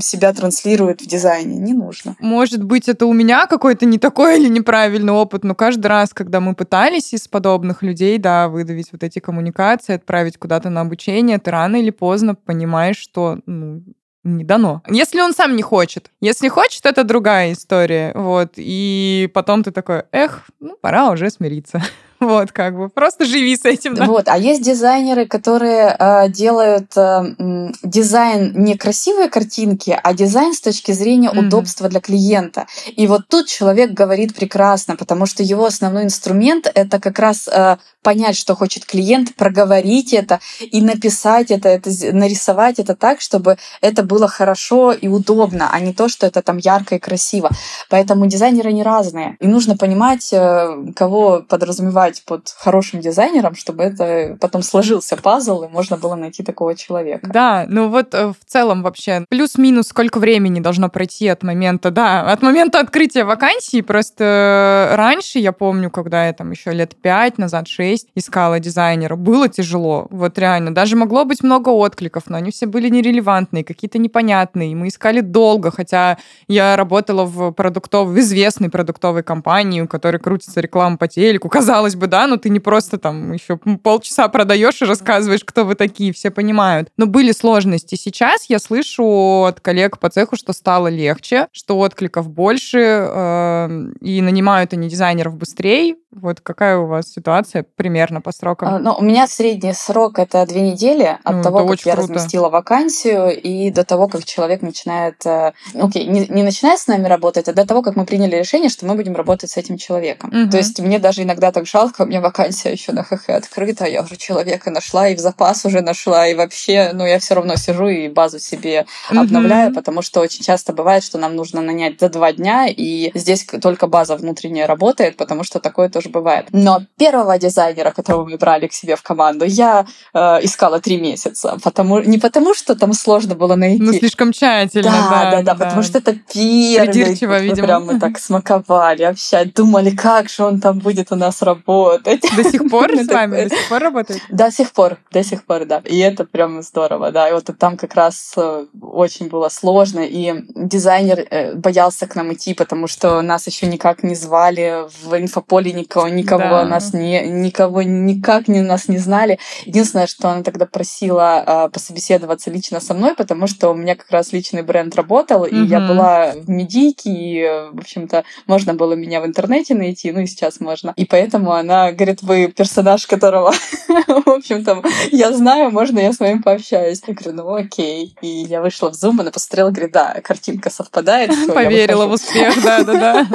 себя транслирует в дизайне. Не нужно. Может быть, это у меня какой-то не такой или неправильный опыт, но каждый раз, когда мы пытались из подобных людей, да, выдавить вот эти коммуникации, отправить куда-то на обучение, ты рано или поздно понимаешь, что ну, не дано. Если он сам не хочет. Если хочет, это другая история. Вот. И потом ты такой, эх, ну, пора уже смириться. [LAUGHS] [LAUGHS] Вот, как бы, просто живи с этим. Да? Вот, а есть дизайнеры, которые э, делают э, дизайн не красивые картинки, а дизайн с точки зрения mm-hmm. удобства для клиента. И вот тут человек говорит прекрасно, потому что его основной инструмент это как раз э, понять, что хочет клиент, проговорить это и написать это, это, нарисовать это так, чтобы это было хорошо и удобно, а не то, что это там ярко и красиво. Поэтому дизайнеры не разные. И нужно понимать, э, кого подразумевать подбирать под хорошим дизайнером, чтобы это потом сложился пазл, и можно было найти такого человека. Да, ну вот э, в целом вообще плюс-минус сколько времени должно пройти от момента, да, от момента открытия вакансии. Просто раньше, я помню, когда я там еще лет пять назад, шесть искала дизайнера, было тяжело. Вот реально. Даже могло быть много откликов, но они все были нерелевантные, какие-то непонятные. Мы искали долго, хотя я работала в продуктов, в известной продуктовой компании, у которой крутится реклама по телеку. Казалось бы, да, но ты не просто там еще полчаса продаешь и рассказываешь, кто вы такие, все понимают. Но были сложности. Сейчас я слышу от коллег по цеху, что стало легче, что откликов больше, э, и нанимают они дизайнеров быстрее. Вот какая у вас ситуация примерно по срокам? А, ну, у меня средний срок это две недели от ну, того, как я круто. разместила вакансию, и до того, как человек начинает, э, ну, окей, не, не начинает с нами работать, а до того, как мы приняли решение, что мы будем работать с этим человеком. Угу. То есть мне даже иногда так жалко, у меня вакансия еще на ХХ открыта, я уже человека нашла и в запас уже нашла, и вообще, ну, я все равно сижу и базу себе угу. обновляю, потому что очень часто бывает, что нам нужно нанять за два дня, и здесь только база внутренняя работает, потому что такое тоже тоже бывает. Но первого дизайнера, которого мы брали к себе в команду, я э, искала три месяца. Потому, не потому, что там сложно было найти. Ну, слишком тщательно, да. Да, да, да, потому что это первый. Придирчиво, видимо. Прям мы так смаковали, общались, думали, как же он там будет у нас работать. До сих [LAUGHS] пор с вами? До сих пор работает? До сих пор, до сих пор, да. И это прям здорово, да. И вот там как раз э, очень было сложно, и дизайнер э, боялся к нам идти, потому что нас еще никак не звали в инфополе, никого, никого да. нас не, никого никак не нас не знали. Единственное, что она тогда просила э, пособеседоваться лично со мной, потому что у меня как раз личный бренд работал, угу. и я была в медийке, и, в общем-то, можно было меня в интернете найти, ну и сейчас можно. И поэтому она говорит, вы персонаж, которого, [LAUGHS] в общем-то, я знаю, можно я с вами пообщаюсь. Я говорю, ну окей. И я вышла в Zoom, она посмотрела, говорит, да, картинка совпадает. Поверила в успех, да-да-да.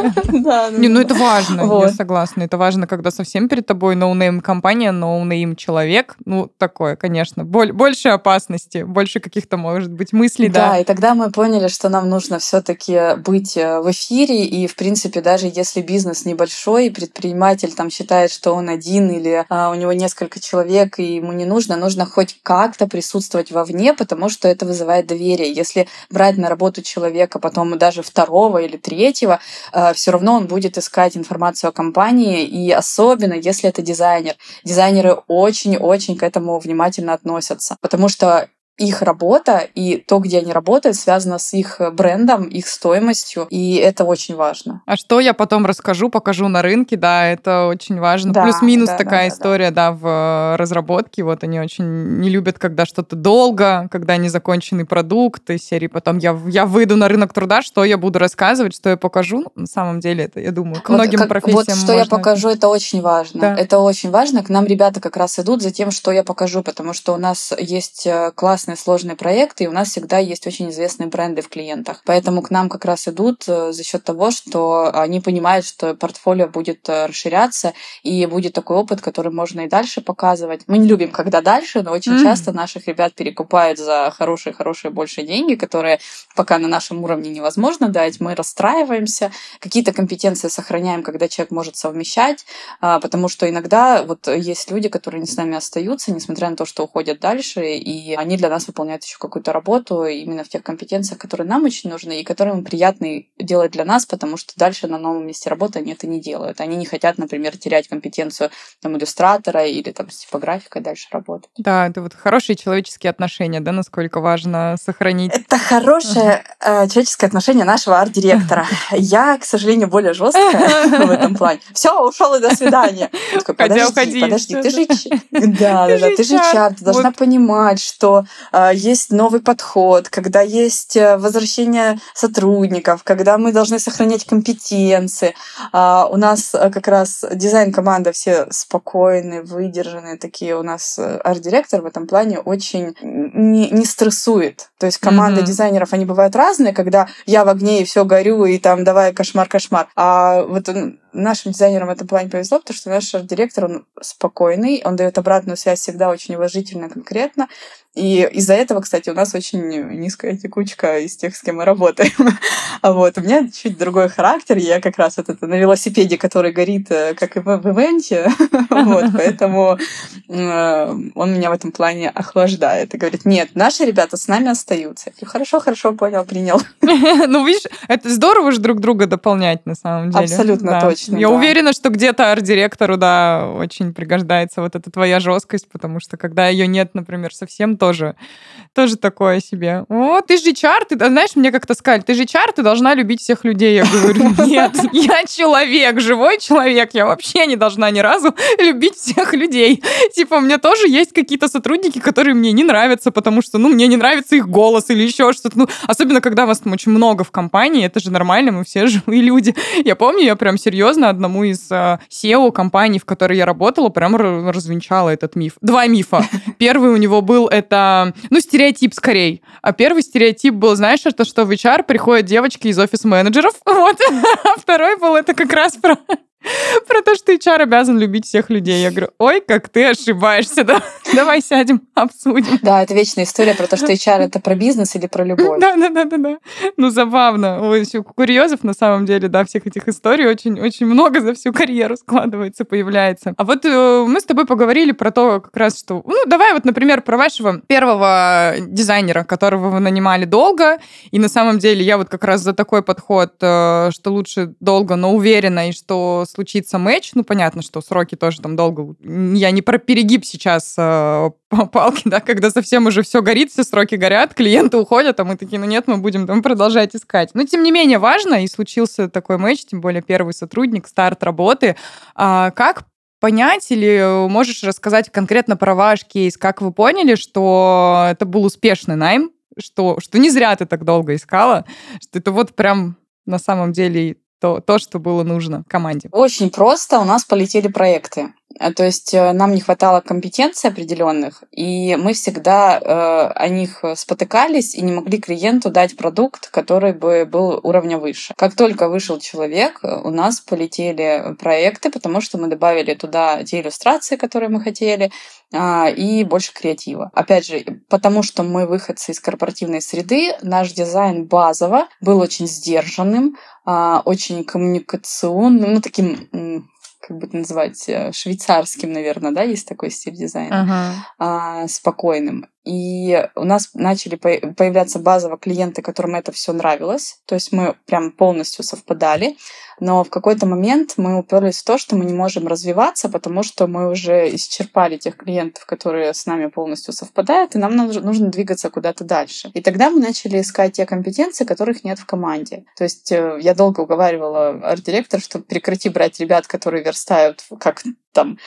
[LAUGHS] Не, ну это важно, я согласна это важно, когда совсем перед тобой ноунейм компания, ноунейм человек. Ну, такое, конечно. Боль, больше опасности, больше каких-то, может быть, мыслей, да. Да, и тогда мы поняли, что нам нужно все-таки быть э, в эфире, и, в принципе, даже если бизнес небольшой, предприниматель там считает, что он один или а, у него несколько человек, и ему не нужно, нужно хоть как-то присутствовать вовне, потому что это вызывает доверие. Если брать на работу человека, потом даже второго или третьего, а, все равно он будет искать информацию о компании, и особенно если это дизайнер. Дизайнеры очень-очень к этому внимательно относятся, потому что их работа и то, где они работают, связано с их брендом, их стоимостью, и это очень важно. А что я потом расскажу, покажу на рынке, да, это очень важно. Да, Плюс-минус да, такая да, история, да. да, в э, разработке. Вот они очень не любят, когда что-то долго, когда незаконченный продукт, и серии потом я, я выйду на рынок труда, что я буду рассказывать, что я покажу. Ну, на самом деле это, я думаю, к вот многим как, профессиям Вот что можно... я покажу, это очень важно. Да. Это очень важно. К нам ребята как раз идут за тем, что я покажу, потому что у нас есть э, классные сложные проекты, и у нас всегда есть очень известные бренды в клиентах. Поэтому к нам как раз идут э, за счет того, что они понимают, что портфолио будет э, расширяться, и будет такой опыт, который можно и дальше показывать. Мы не любим, когда дальше, но очень mm. часто наших ребят перекупают за хорошие-хорошие больше деньги, которые пока на нашем уровне невозможно дать. Мы расстраиваемся, какие-то компетенции сохраняем, когда человек может совмещать, а, потому что иногда вот есть люди, которые с нами остаются, несмотря на то, что уходят дальше, и они для нас выполняют еще какую-то работу именно в тех компетенциях, которые нам очень нужны и которые им приятно делать для нас, потому что дальше на новом месте работы они это не делают. Они не хотят, например, терять компетенцию там, иллюстратора или там, с типографикой дальше работать. Да, это вот хорошие человеческие отношения, да, насколько важно сохранить. Это хорошее uh-huh. человеческое отношение нашего арт-директора. [LAUGHS] Я, к сожалению, более жесткая в этом плане. [LAUGHS] Все, ушел и до свидания. Подожди, подожди, ты же [LAUGHS] да, да, да, ты же чар, ты должна понимать, что есть новый подход, когда есть э, возвращение сотрудников, когда мы должны сохранять компетенции. А, у нас э, как раз дизайн-команда все спокойные, выдержанные такие. У нас э, арт-директор в этом плане очень не, не стрессует. То есть команда mm-hmm. дизайнеров, они бывают разные, когда я в огне и все горю, и там давай кошмар-кошмар. А вот нашим дизайнерам в этом плане повезло, потому что наш директор, он спокойный, он дает обратную связь всегда очень уважительно, конкретно. И из-за этого, кстати, у нас очень низкая текучка из тех, с кем мы работаем. а [LAUGHS] вот у меня чуть другой характер. Я как раз вот это на велосипеде, который горит, э, как и в, в ивенте. [LAUGHS] вот, [LAUGHS] поэтому э, он меня в этом плане охлаждает и говорит, нет, наши ребята с нами остаются. И хорошо, хорошо, понял, принял. ну, видишь, это здорово же друг друга дополнять на самом деле. Абсолютно точно. Я уверена, что где-то арт-директору, да, очень пригождается вот эта твоя жесткость, потому что когда ее нет, например, совсем тоже, тоже такое себе. О, ты же чар, ты, знаешь, мне как-то сказали, ты же чар, ты должна любить всех людей. Я говорю, [LAUGHS] нет, я человек, живой человек, я вообще не должна ни разу любить всех людей. Типа, у меня тоже есть какие-то сотрудники, которые мне не нравятся, потому что, ну, мне не нравится их голос или еще что-то. Ну, особенно, когда вас там очень много в компании, это же нормально, мы все живые люди. Я помню, я прям серьезно одному из uh, SEO компаний, в которой я работала, прям развенчала этот миф. Два мифа. [LAUGHS] Первый у него был это это, ну, стереотип скорее. А первый стереотип был, знаешь, это что в HR приходят девочки из офис-менеджеров, [LAUGHS] вот. А второй был это как раз про [LAUGHS] про то, что HR обязан любить всех людей. Я говорю, ой, как ты ошибаешься, да? [LAUGHS] Давай сядем, обсудим. Да, это вечная история про то, что HR это про бизнес или про любовь. Да, да, да, да, да. Ну, забавно. Ой, курьезов на самом деле, да, всех этих историй очень, очень много за всю карьеру складывается, появляется. А вот э, мы с тобой поговорили про то, как раз, что... Ну, давай вот, например, про вашего первого дизайнера, которого вы нанимали долго. И на самом деле я вот как раз за такой подход, э, что лучше долго, но уверенно, и что случится матч, ну, понятно, что сроки тоже там долго... Я не про перегиб сейчас э, [LAUGHS] палки, да, когда совсем уже все горит, все сроки горят, клиенты уходят, а мы такие, ну нет, мы будем там продолжать искать. Но, тем не менее, важно, и случился такой матч, тем более первый сотрудник, старт работы. А как понять или можешь рассказать конкретно про ваш кейс, как вы поняли, что это был успешный найм, что, что не зря ты так долго искала, что это вот прям на самом деле то, то, что было нужно команде? Очень просто. У нас полетели проекты. Э, то есть э, нам не хватало компетенций определенных, и мы всегда э, о них спотыкались и не могли клиенту дать продукт, который бы был уровня выше. Как только вышел человек, у нас полетели проекты, потому что мы добавили туда те иллюстрации, которые мы хотели, э, и больше креатива. Опять же, потому что мы выходцы из корпоративной среды, наш дизайн базово был очень сдержанным, а, очень коммуникационным, ну, таким как бы это называть, э, швейцарским, наверное, да, есть такой стиль дизайна, uh-huh. а, спокойным. И у нас начали появляться базово клиенты, которым это все нравилось. То есть мы прям полностью совпадали. Но в какой-то момент мы уперлись в то, что мы не можем развиваться, потому что мы уже исчерпали тех клиентов, которые с нами полностью совпадают, и нам нужно двигаться куда-то дальше. И тогда мы начали искать те компетенции, которых нет в команде. То есть э, я долго уговаривала арт-директора, что прекрати брать ребят, которые верстают как там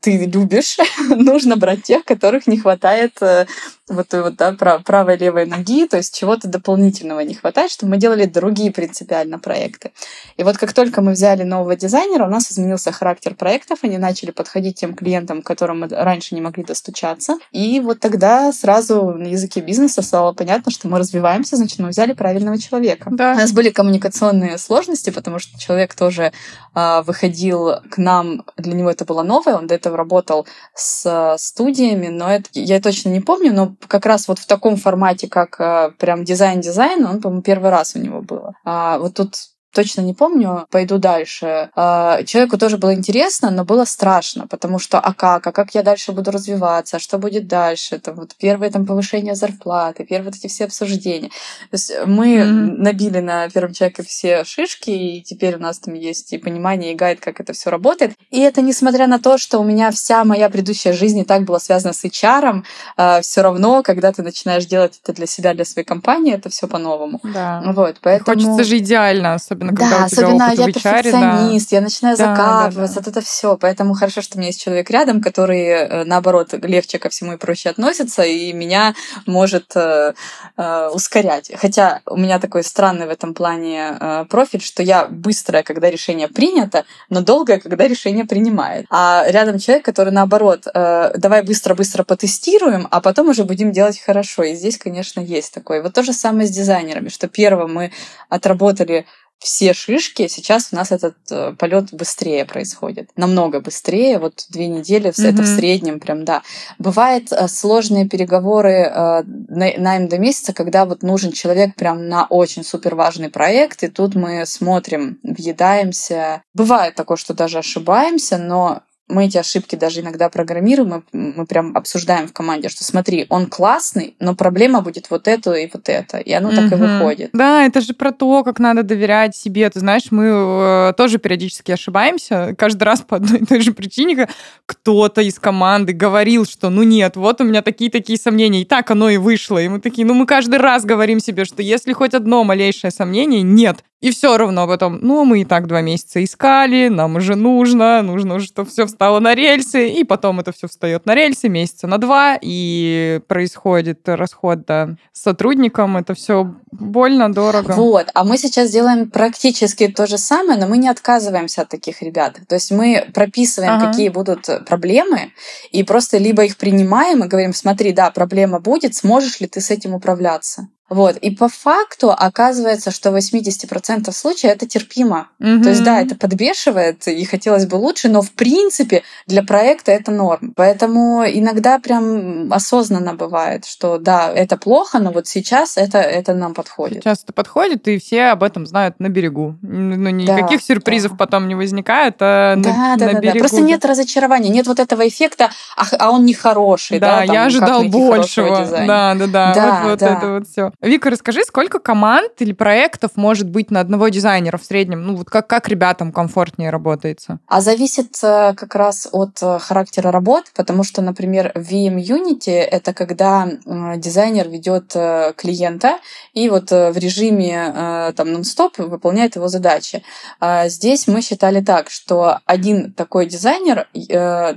ты любишь, [LAUGHS] нужно брать тех, которых не хватает э, вот, вот да, правой левой ноги, то есть чего-то дополнительного не хватает, чтобы мы делали другие принципиально проекты. И вот как только мы взяли нового дизайнера, у нас изменился характер проектов, они начали подходить тем клиентам, к которым мы раньше не могли достучаться. И вот тогда сразу на языке бизнеса стало понятно, что мы развиваемся, значит, мы взяли правильного человека. Да. У нас были коммуникационные сложности, потому что человек тоже э, выходил к нам, для него это было новое, он до этого работал с студиями, но это, я точно не помню, но как раз вот в таком формате, как э, прям дизайн-дизайн, он, по-моему, первый раз у него было. А вот тут точно не помню, пойду дальше. А, человеку тоже было интересно, но было страшно, потому что а как, а как я дальше буду развиваться, а что будет дальше, это вот первое там повышение зарплаты, первые вот эти все обсуждения. То есть мы mm-hmm. набили на первом человеке все шишки, и теперь у нас там есть и понимание, и гайд, как это все работает. И это несмотря на то, что у меня вся моя предыдущая жизнь и так была связана с HR, а, все равно, когда ты начинаешь делать это для себя, для своей компании, это все по-новому. Да. Вот, поэтому... Хочется же идеально, особенно особенно когда да, у тебя особенно опыт я в HR, перфекционист, да. я начинаю да, закапываться, да, да. это все. Поэтому хорошо, что у меня есть человек рядом, который, э, наоборот, легче ко всему и проще относится, и меня может э, э, ускорять. Хотя у меня такой странный в этом плане э, профиль, что я быстрая, когда решение принято, но долгая, когда решение принимает. А рядом человек, который, наоборот, э, давай быстро-быстро потестируем, а потом уже будем делать хорошо. И здесь, конечно, есть такое. Вот то же самое с дизайнерами, что первым мы отработали все шишки, сейчас у нас этот э, полет быстрее происходит. Намного быстрее. Вот две недели, mm-hmm. это в среднем прям, да. Бывает э, сложные переговоры э, на, найм до месяца, когда вот нужен человек прям на очень супер важный проект, и тут мы смотрим, въедаемся. Бывает такое, что даже ошибаемся, но мы эти ошибки даже иногда программируем, мы, мы прям обсуждаем в команде, что смотри, он классный, но проблема будет вот это и вот это, и оно так и выходит. Да, это же про то, как надо доверять себе. Ты знаешь, мы э, тоже периодически ошибаемся, каждый раз по одной и той же причине. Кто-то из команды говорил, что ну нет, вот у меня такие-такие сомнения, и так оно и вышло. И мы такие, ну мы каждый раз говорим себе, что если хоть одно малейшее сомнение, нет, и все равно потом, ну, мы и так два месяца искали, нам уже нужно, нужно, чтобы все встало на рельсы, и потом это все встает на рельсы месяца на два, и происходит расход да, с сотрудником, это все больно, дорого. Вот, а мы сейчас делаем практически то же самое, но мы не отказываемся от таких ребят. То есть мы прописываем, ага. какие будут проблемы, и просто либо их принимаем и говорим, смотри, да, проблема будет, сможешь ли ты с этим управляться? Вот. И по факту оказывается, что в 80% случаев это терпимо. Угу. То есть, да, это подбешивает, и хотелось бы лучше, но в принципе для проекта это норм. Поэтому иногда прям осознанно бывает, что да, это плохо, но вот сейчас это, это нам подходит. Сейчас это подходит, и все об этом знают на берегу. Ну, никаких да, сюрпризов да. потом не возникает, а да, на, да, на да, берегу. Да. Просто нет разочарования, нет вот этого эффекта, а, а он нехороший. Да, да там, я ожидал большего. Да, да, да. да вот, вот да. это вот все. Вика, расскажи, сколько команд или проектов может быть на одного дизайнера в среднем? Ну, вот как, как ребятам комфортнее работается? А зависит э, как раз от э, характера работы, потому что, например, VM Unity это когда дизайнер ведет э, клиента и вот в режиме там нон-стоп выполняет его задачи. А здесь мы считали так, что один такой дизайнер,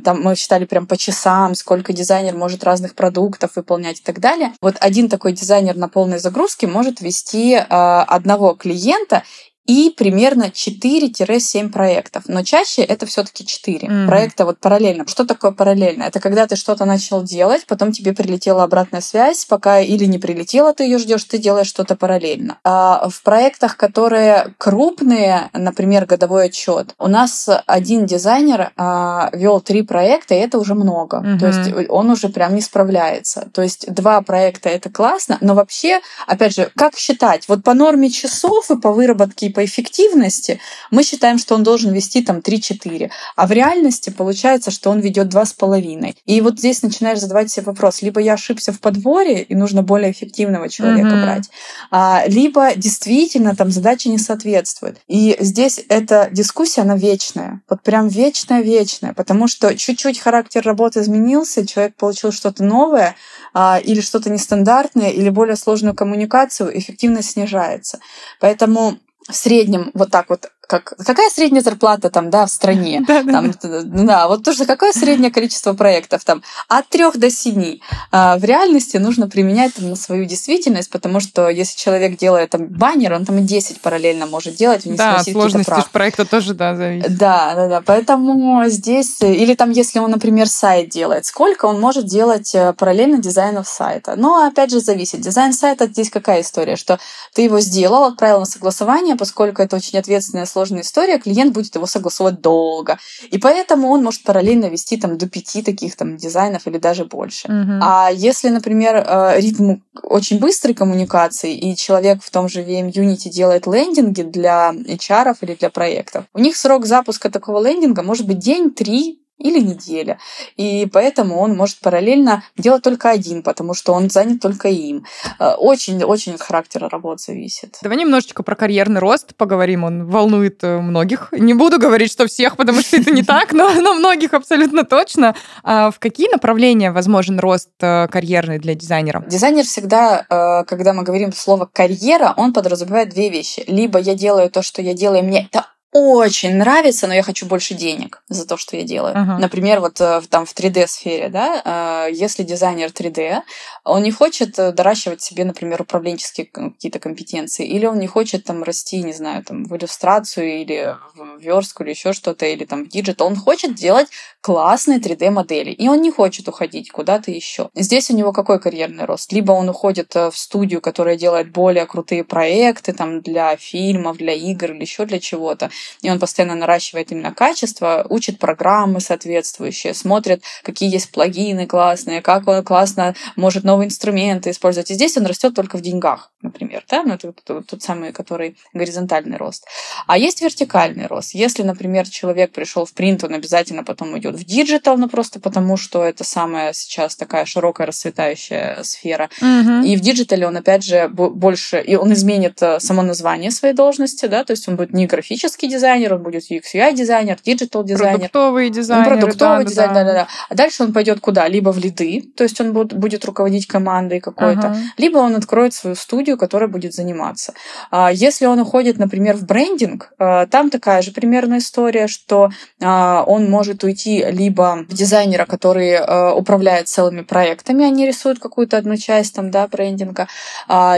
там мы считали прям по часам, сколько дизайнер может разных продуктов выполнять и так далее. Вот один такой дизайнер на полной загрузки может вести а, одного клиента и примерно 4-7 проектов. Но чаще это все-таки 4 mm-hmm. проекта вот параллельно. Что такое параллельно? Это когда ты что-то начал делать, потом тебе прилетела обратная связь, пока или не прилетела, ты ее ждешь, ты делаешь что-то параллельно. А в проектах, которые крупные, например, годовой отчет, у нас один дизайнер а, вел три проекта, и это уже много. Mm-hmm. То есть он уже прям не справляется. То есть два проекта это классно, но вообще, опять же, как считать? Вот по норме часов и по выработке по эффективности мы считаем, что он должен вести там 3-4, а в реальности получается, что он ведет 2,5. И вот здесь начинаешь задавать себе вопрос, либо я ошибся в подборе, и нужно более эффективного человека mm-hmm. брать, а, либо действительно там задача не соответствует. И здесь эта дискуссия, она вечная, вот прям вечная-вечная, потому что чуть-чуть характер работы изменился, человек получил что-то новое, а, или что-то нестандартное, или более сложную коммуникацию, эффективность снижается. Поэтому в среднем вот так вот как, какая средняя зарплата там, да, в стране? [LAUGHS] Да, там, да. да, вот тоже какое среднее количество проектов там? От трех до семи. А в реальности нужно применять там, на свою действительность, потому что если человек делает там баннер, он там и 10 параллельно может делать, вне Да, сложности проекта тоже, да, зависит. Да, да, да. Поэтому здесь, или там, если он, например, сайт делает, сколько он может делать э, параллельно дизайнов сайта? Но, опять же, зависит. Дизайн сайта здесь какая история? Что ты его сделал, отправил на согласование, поскольку это очень ответственная сложная история, клиент будет его согласовать долго. И поэтому он может параллельно вести там до пяти таких там дизайнов или даже больше. Uh-huh. А если, например, э, ритм очень быстрой коммуникации, и человек в том же VM Unity делает лендинги для HR или для проектов, у них срок запуска такого лендинга может быть день, три, или неделя. И поэтому он может параллельно делать только один, потому что он занят только им. Очень-очень э, от характера работы зависит. Давай немножечко про карьерный рост поговорим. Он волнует э, многих. Не буду говорить, что всех, потому что это не [LAUGHS] так, но, но многих абсолютно точно. А в какие направления возможен рост э, карьерный для дизайнера? Дизайнер всегда, когда мы говорим слово «карьера», он подразумевает две вещи. Либо я делаю то, что я делаю, мне это очень нравится, но я хочу больше денег за то, что я делаю. Uh-huh. Например, вот э, там в 3D-сфере, да, э, если дизайнер 3D, он не хочет э, доращивать себе, например, управленческие какие-то компетенции, или он не хочет там расти, не знаю, там в иллюстрацию или в верстку или еще что-то, или там в диджитал, он хочет делать классные 3D-модели, и он не хочет уходить куда-то еще. Здесь у него какой карьерный рост? Либо он уходит в студию, которая делает более крутые проекты там для фильмов, для игр или еще для чего-то, и он постоянно наращивает именно качество, учит программы соответствующие, смотрит, какие есть плагины классные, как он классно может новые инструменты использовать. И здесь он растет только в деньгах, например, да, ну, это тот, тот самый, который горизонтальный рост. А есть вертикальный рост. Если, например, человек пришел в принт, он обязательно потом идет в диджитал, ну просто потому, что это самая сейчас такая широкая расцветающая сфера. Угу. И в диджитале он, опять же, больше, и он изменит э, само название своей должности, да, то есть он будет не графический дизайнер, он будет UX UI дизайнер, диджитал дизайнер. Продуктовый дизайнер. Ну, продуктовый да, дизайнер, да, да, да. А дальше он пойдет куда? Либо в лиды, то есть он будет, будет руководить командой какой-то, ага. либо он откроет свою студию, которая будет заниматься. А если он уходит, например, в брендинг, а, там такая же примерная история, что а, он может уйти либо в дизайнера, который управляет целыми проектами, они рисуют какую-то одну часть там, да, брендинга,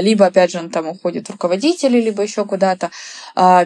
либо, опять же, он там уходит в руководители, либо еще куда-то.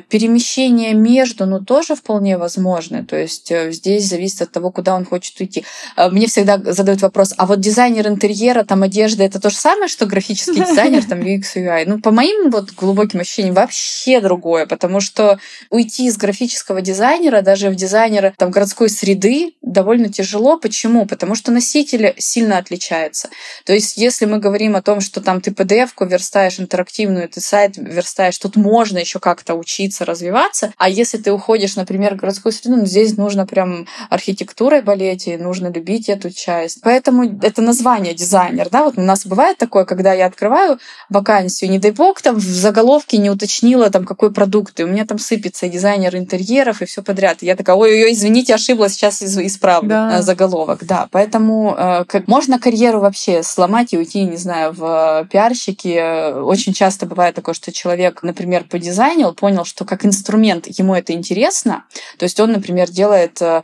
Перемещение между, ну, тоже вполне возможно. То есть э, здесь зависит от того, куда он хочет уйти. Мне всегда задают вопрос, а вот дизайнер интерьера, там, одежда, это то же самое, что графический [LAUGHS] дизайнер, там, UX, UI? Ну, по моим вот глубоким ощущениям, вообще другое, потому что уйти из графического дизайнера, даже в дизайнера там, городской среды, довольно тяжело. Почему? Потому что носитель сильно отличается. То есть, если мы говорим о том, что там ты PDF-ку верстаешь интерактивную, ты сайт верстаешь, тут можно еще как-то учиться, развиваться, а если ты уходишь, например, в городскую среду, ну, здесь нужно прям архитектурой болеть, и нужно любить эту часть. Поэтому это название дизайнер, да, вот у нас бывает такое, когда я открываю вакансию, не дай бог, там в заголовке не уточнила, там, какой продукт, и у меня там сыпется дизайнер интерьеров и все подряд. И я такая, ой-ой-ой, извините, ошиблась, сейчас исправлю да. Э, заголовок. Да, поэтому э, как, можно карьеру вообще сломать и уйти, не знаю, в пиарщики. Очень часто бывает такое, что человек, например, подизайнил, понял, что как инструмент ему это интересно. То есть он, например, делает э,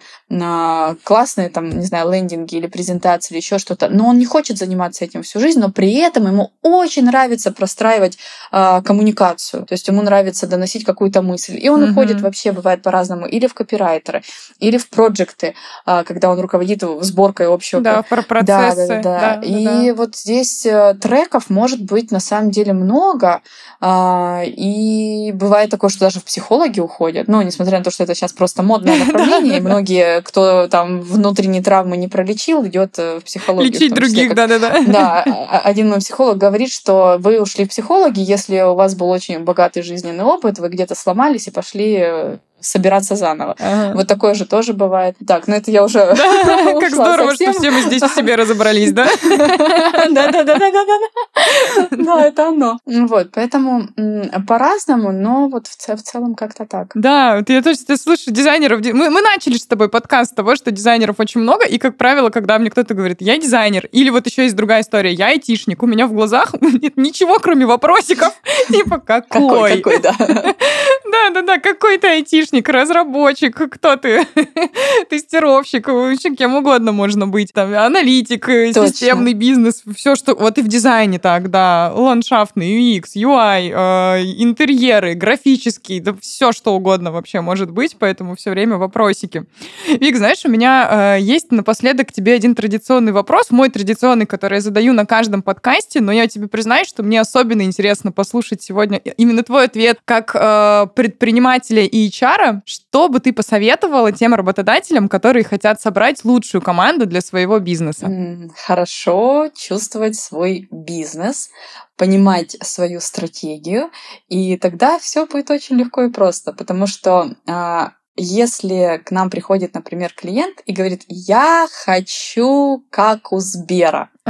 классные, там, не знаю, лендинги или презентации или еще что-то, но он не хочет заниматься этим всю жизнь, но при этом ему очень нравится простраивать э, коммуникацию. То есть ему нравится доносить какую-то мысль. И он uh-huh. уходит вообще, бывает по-разному, или в копирайтеры, или в проекты, э, когда он руководит сборкой общего. Да, про процессы. Да, да, да. да. И да. вот здесь э, треков может быть на самом деле много. Э, и бывает такое, что даже в психологи уходят. Ну, несмотря на то, что это сейчас просто модное [LAUGHS] направление, и многие, кто там внутренние травмы не пролечил, идет в психологию. Лечить других, да-да-да. Да, один мой психолог говорит, что вы ушли в психологи, если у вас был очень богатый жизненный опыт, вы где-то сломались и пошли собираться заново. Ага. Вот такое же тоже бывает. Так, ну это я уже [LAUGHS] Как [LAUGHS] здорово, что все мы здесь в себе разобрались, да? [LAUGHS] Да-да-да-да-да. Да, это оно. Вот, поэтому по-разному, но вот в целом как-то так. Да, я тоже ты слышу дизайнеров. Мы начали с тобой подкаст с того, что дизайнеров очень много, и, как правило, когда мне кто-то говорит, я дизайнер, или вот еще есть другая история, я айтишник, у меня в глазах нет ничего, кроме вопросиков. Типа, какой? Какой, да. Да-да-да, какой ты айтишник? Айтишник, разработчик, кто ты? [LAUGHS] Тестировщик, вообще кем угодно можно быть. Там, аналитик, э, Точно. системный бизнес, все, что... Вот и в дизайне так, да. Ландшафтный, UX, UI, э, интерьеры, графический, да все, что угодно вообще может быть, поэтому все время вопросики. Вик, знаешь, у меня э, есть напоследок тебе один традиционный вопрос, мой традиционный, который я задаю на каждом подкасте, но я тебе признаюсь, что мне особенно интересно послушать сегодня именно твой ответ как э, предпринимателя и HR, HR, что бы ты посоветовала тем работодателям, которые хотят собрать лучшую команду для своего бизнеса? Хорошо чувствовать свой бизнес, понимать свою стратегию, и тогда все будет очень легко и просто, потому что а, если к нам приходит, например, клиент и говорит, я хочу как у Сбера, [LAUGHS]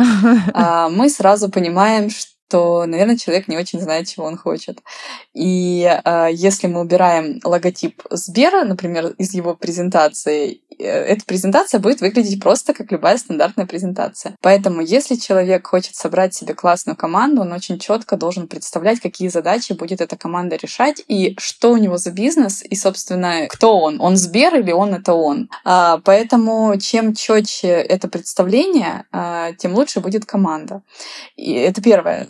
а, мы сразу понимаем, что то, наверное, человек не очень знает, чего он хочет. И э, если мы убираем логотип Сбера, например, из его презентации, э, эта презентация будет выглядеть просто как любая стандартная презентация. Поэтому, если человек хочет собрать себе классную команду, он очень четко должен представлять, какие задачи будет эта команда решать и что у него за бизнес, и, собственно, кто он. Он Сбер или он это он. А, поэтому, чем четче это представление, а, тем лучше будет команда. И это первое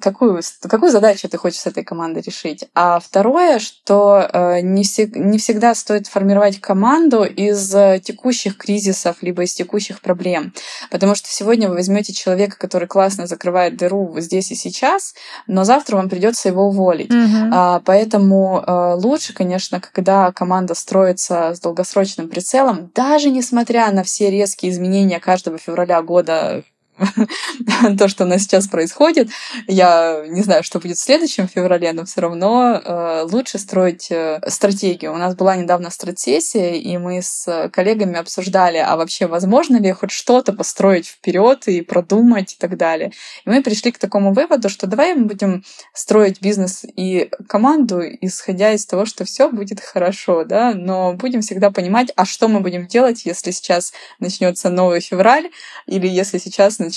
какую, какую задачу ты хочешь с этой командой решить. А второе, что э, не, не всегда стоит формировать команду из э, текущих кризисов, либо из текущих проблем. Потому что сегодня вы возьмете человека, который классно закрывает дыру здесь и сейчас, но завтра вам придется его уволить. Угу. А, поэтому лучше, конечно, когда команда строится с долгосрочным прицелом, даже несмотря на все резкие изменения каждого февраля года [LAUGHS] то, что у нас сейчас происходит. Я не знаю, что будет в следующем феврале, но все равно э, лучше строить э, стратегию. У нас была недавно стратсессия, и мы с коллегами обсуждали, а вообще возможно ли хоть что-то построить вперед и продумать и так далее. И мы пришли к такому выводу, что давай мы будем строить бизнес и команду, исходя из того, что все будет хорошо, да, но будем всегда понимать, а что мы будем делать, если сейчас начнется новый февраль, или если сейчас начнется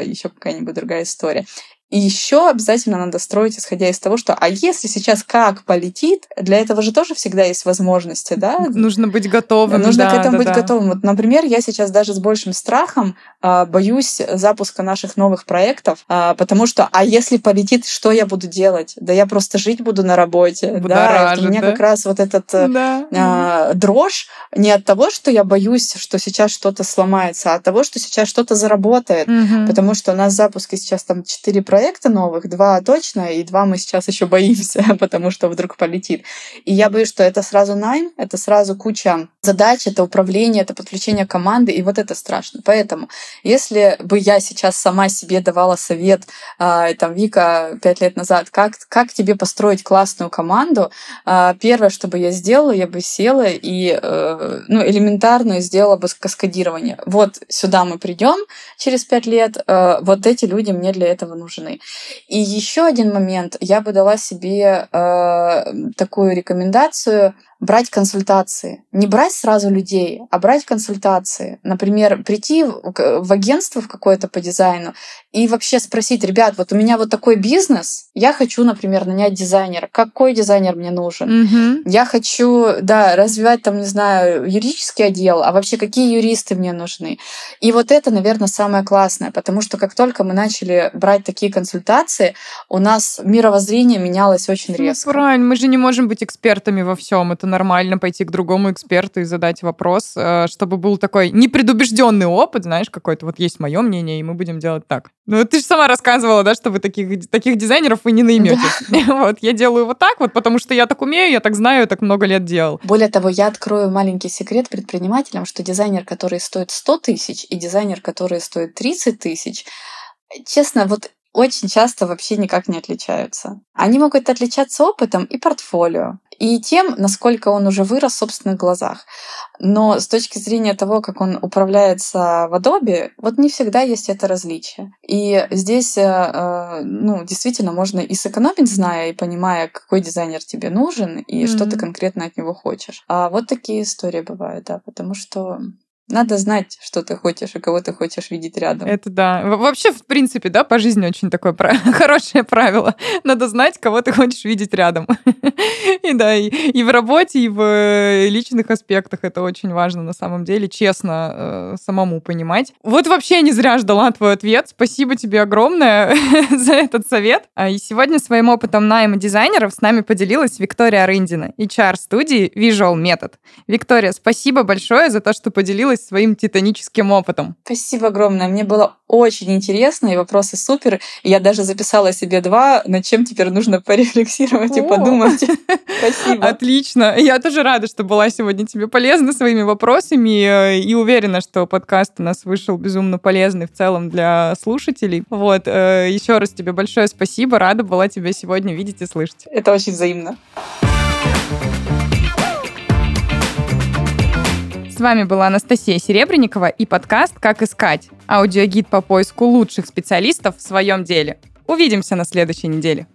еще какая-нибудь другая история. И еще обязательно надо строить, исходя из того, что а если сейчас как полетит, для этого же тоже всегда есть возможности, да? Нужно быть готовым. Нужно да, к этому да, быть да. готовым. Вот, например, я сейчас даже с большим страхом э, боюсь запуска наших новых проектов, э, потому что а если полетит, что я буду делать? Да я просто жить буду на работе. Да, у меня да? как раз вот этот э, да. э, дрожь не от того, что я боюсь, что сейчас что-то сломается, а от того, что сейчас что-то заработает. Угу. Потому что у нас запуски сейчас там четыре проекта, новых, два точно, и два мы сейчас еще боимся, [LAUGHS] потому что вдруг полетит. И я боюсь, что это сразу найм, это сразу куча задач, это управление, это подключение команды, и вот это страшно. Поэтому, если бы я сейчас сама себе давала совет, э, там, Вика, пять лет назад, как, как тебе построить классную команду, э, первое, что бы я сделала, я бы села и э, ну, элементарно сделала бы каскадирование. Вот сюда мы придем через пять лет, э, вот эти люди мне для этого нужны нужны. И еще один момент, я бы дала себе э, такую рекомендацию брать консультации. Не брать сразу людей, а брать консультации. Например, прийти в агентство в какое-то по дизайну и вообще спросить, ребят, вот у меня вот такой бизнес, я хочу, например, нанять дизайнера. Какой дизайнер мне нужен? Угу. Я хочу, да, развивать там, не знаю, юридический отдел, а вообще какие юристы мне нужны? И вот это, наверное, самое классное, потому что как только мы начали брать такие консультации, у нас мировоззрение менялось очень ну, резко. Ну, правильно, мы же не можем быть экспертами во всем. Это нормально пойти к другому эксперту и задать вопрос, э, чтобы был такой непредубежденный опыт, знаешь, какой-то. Вот есть мое мнение, и мы будем делать так. Ну, ты же сама рассказывала, да, что вы таких, таких дизайнеров вы не наймете. Да. [LAUGHS] Вот, я делаю вот так, вот потому что я так умею, я так знаю, я так много лет делал. Более того, я открою маленький секрет предпринимателям, что дизайнер, который стоит 100 тысяч, и дизайнер, который стоит 30 тысяч, честно, вот очень часто вообще никак не отличаются. Они могут отличаться опытом и портфолио, и тем, насколько он уже вырос в собственных глазах. Но с точки зрения того, как он управляется в Adobe, вот не всегда есть это различие. И здесь, э, э, ну, действительно можно и сэкономить, зная и понимая, какой дизайнер тебе нужен и mm-hmm. что ты конкретно от него хочешь. А вот такие истории бывают, да, потому что надо знать, что ты хочешь и кого ты хочешь видеть рядом. Это да. Вообще, в принципе, да, по жизни очень такое [LAUGHS] хорошее правило. Надо знать, кого ты хочешь видеть рядом. [LAUGHS] и да, и, и в работе, и в э, личных аспектах это очень важно на самом деле, честно э, самому понимать. Вот вообще не зря ждала твой ответ. Спасибо тебе огромное [LAUGHS] за этот совет. А, и сегодня своим опытом найма дизайнеров с нами поделилась Виктория Рындина, HR-студии Visual Method. Виктория, спасибо большое за то, что поделилась поделилась своим титаническим опытом. Спасибо огромное. Мне было очень интересно, и вопросы супер. Я даже записала себе два, над чем теперь нужно порефлексировать и подумать. [LAUGHS] Спасибо. Отлично. Я тоже рада, что была сегодня тебе полезна своими вопросами э, и уверена, что подкаст у нас вышел безумно полезный в целом для слушателей. Вот. Э, Еще раз тебе большое спасибо. Рада была тебя сегодня видеть и слышать. Это очень взаимно. С вами была Анастасия Серебренникова и подкаст «Как искать» – аудиогид по поиску лучших специалистов в своем деле. Увидимся на следующей неделе.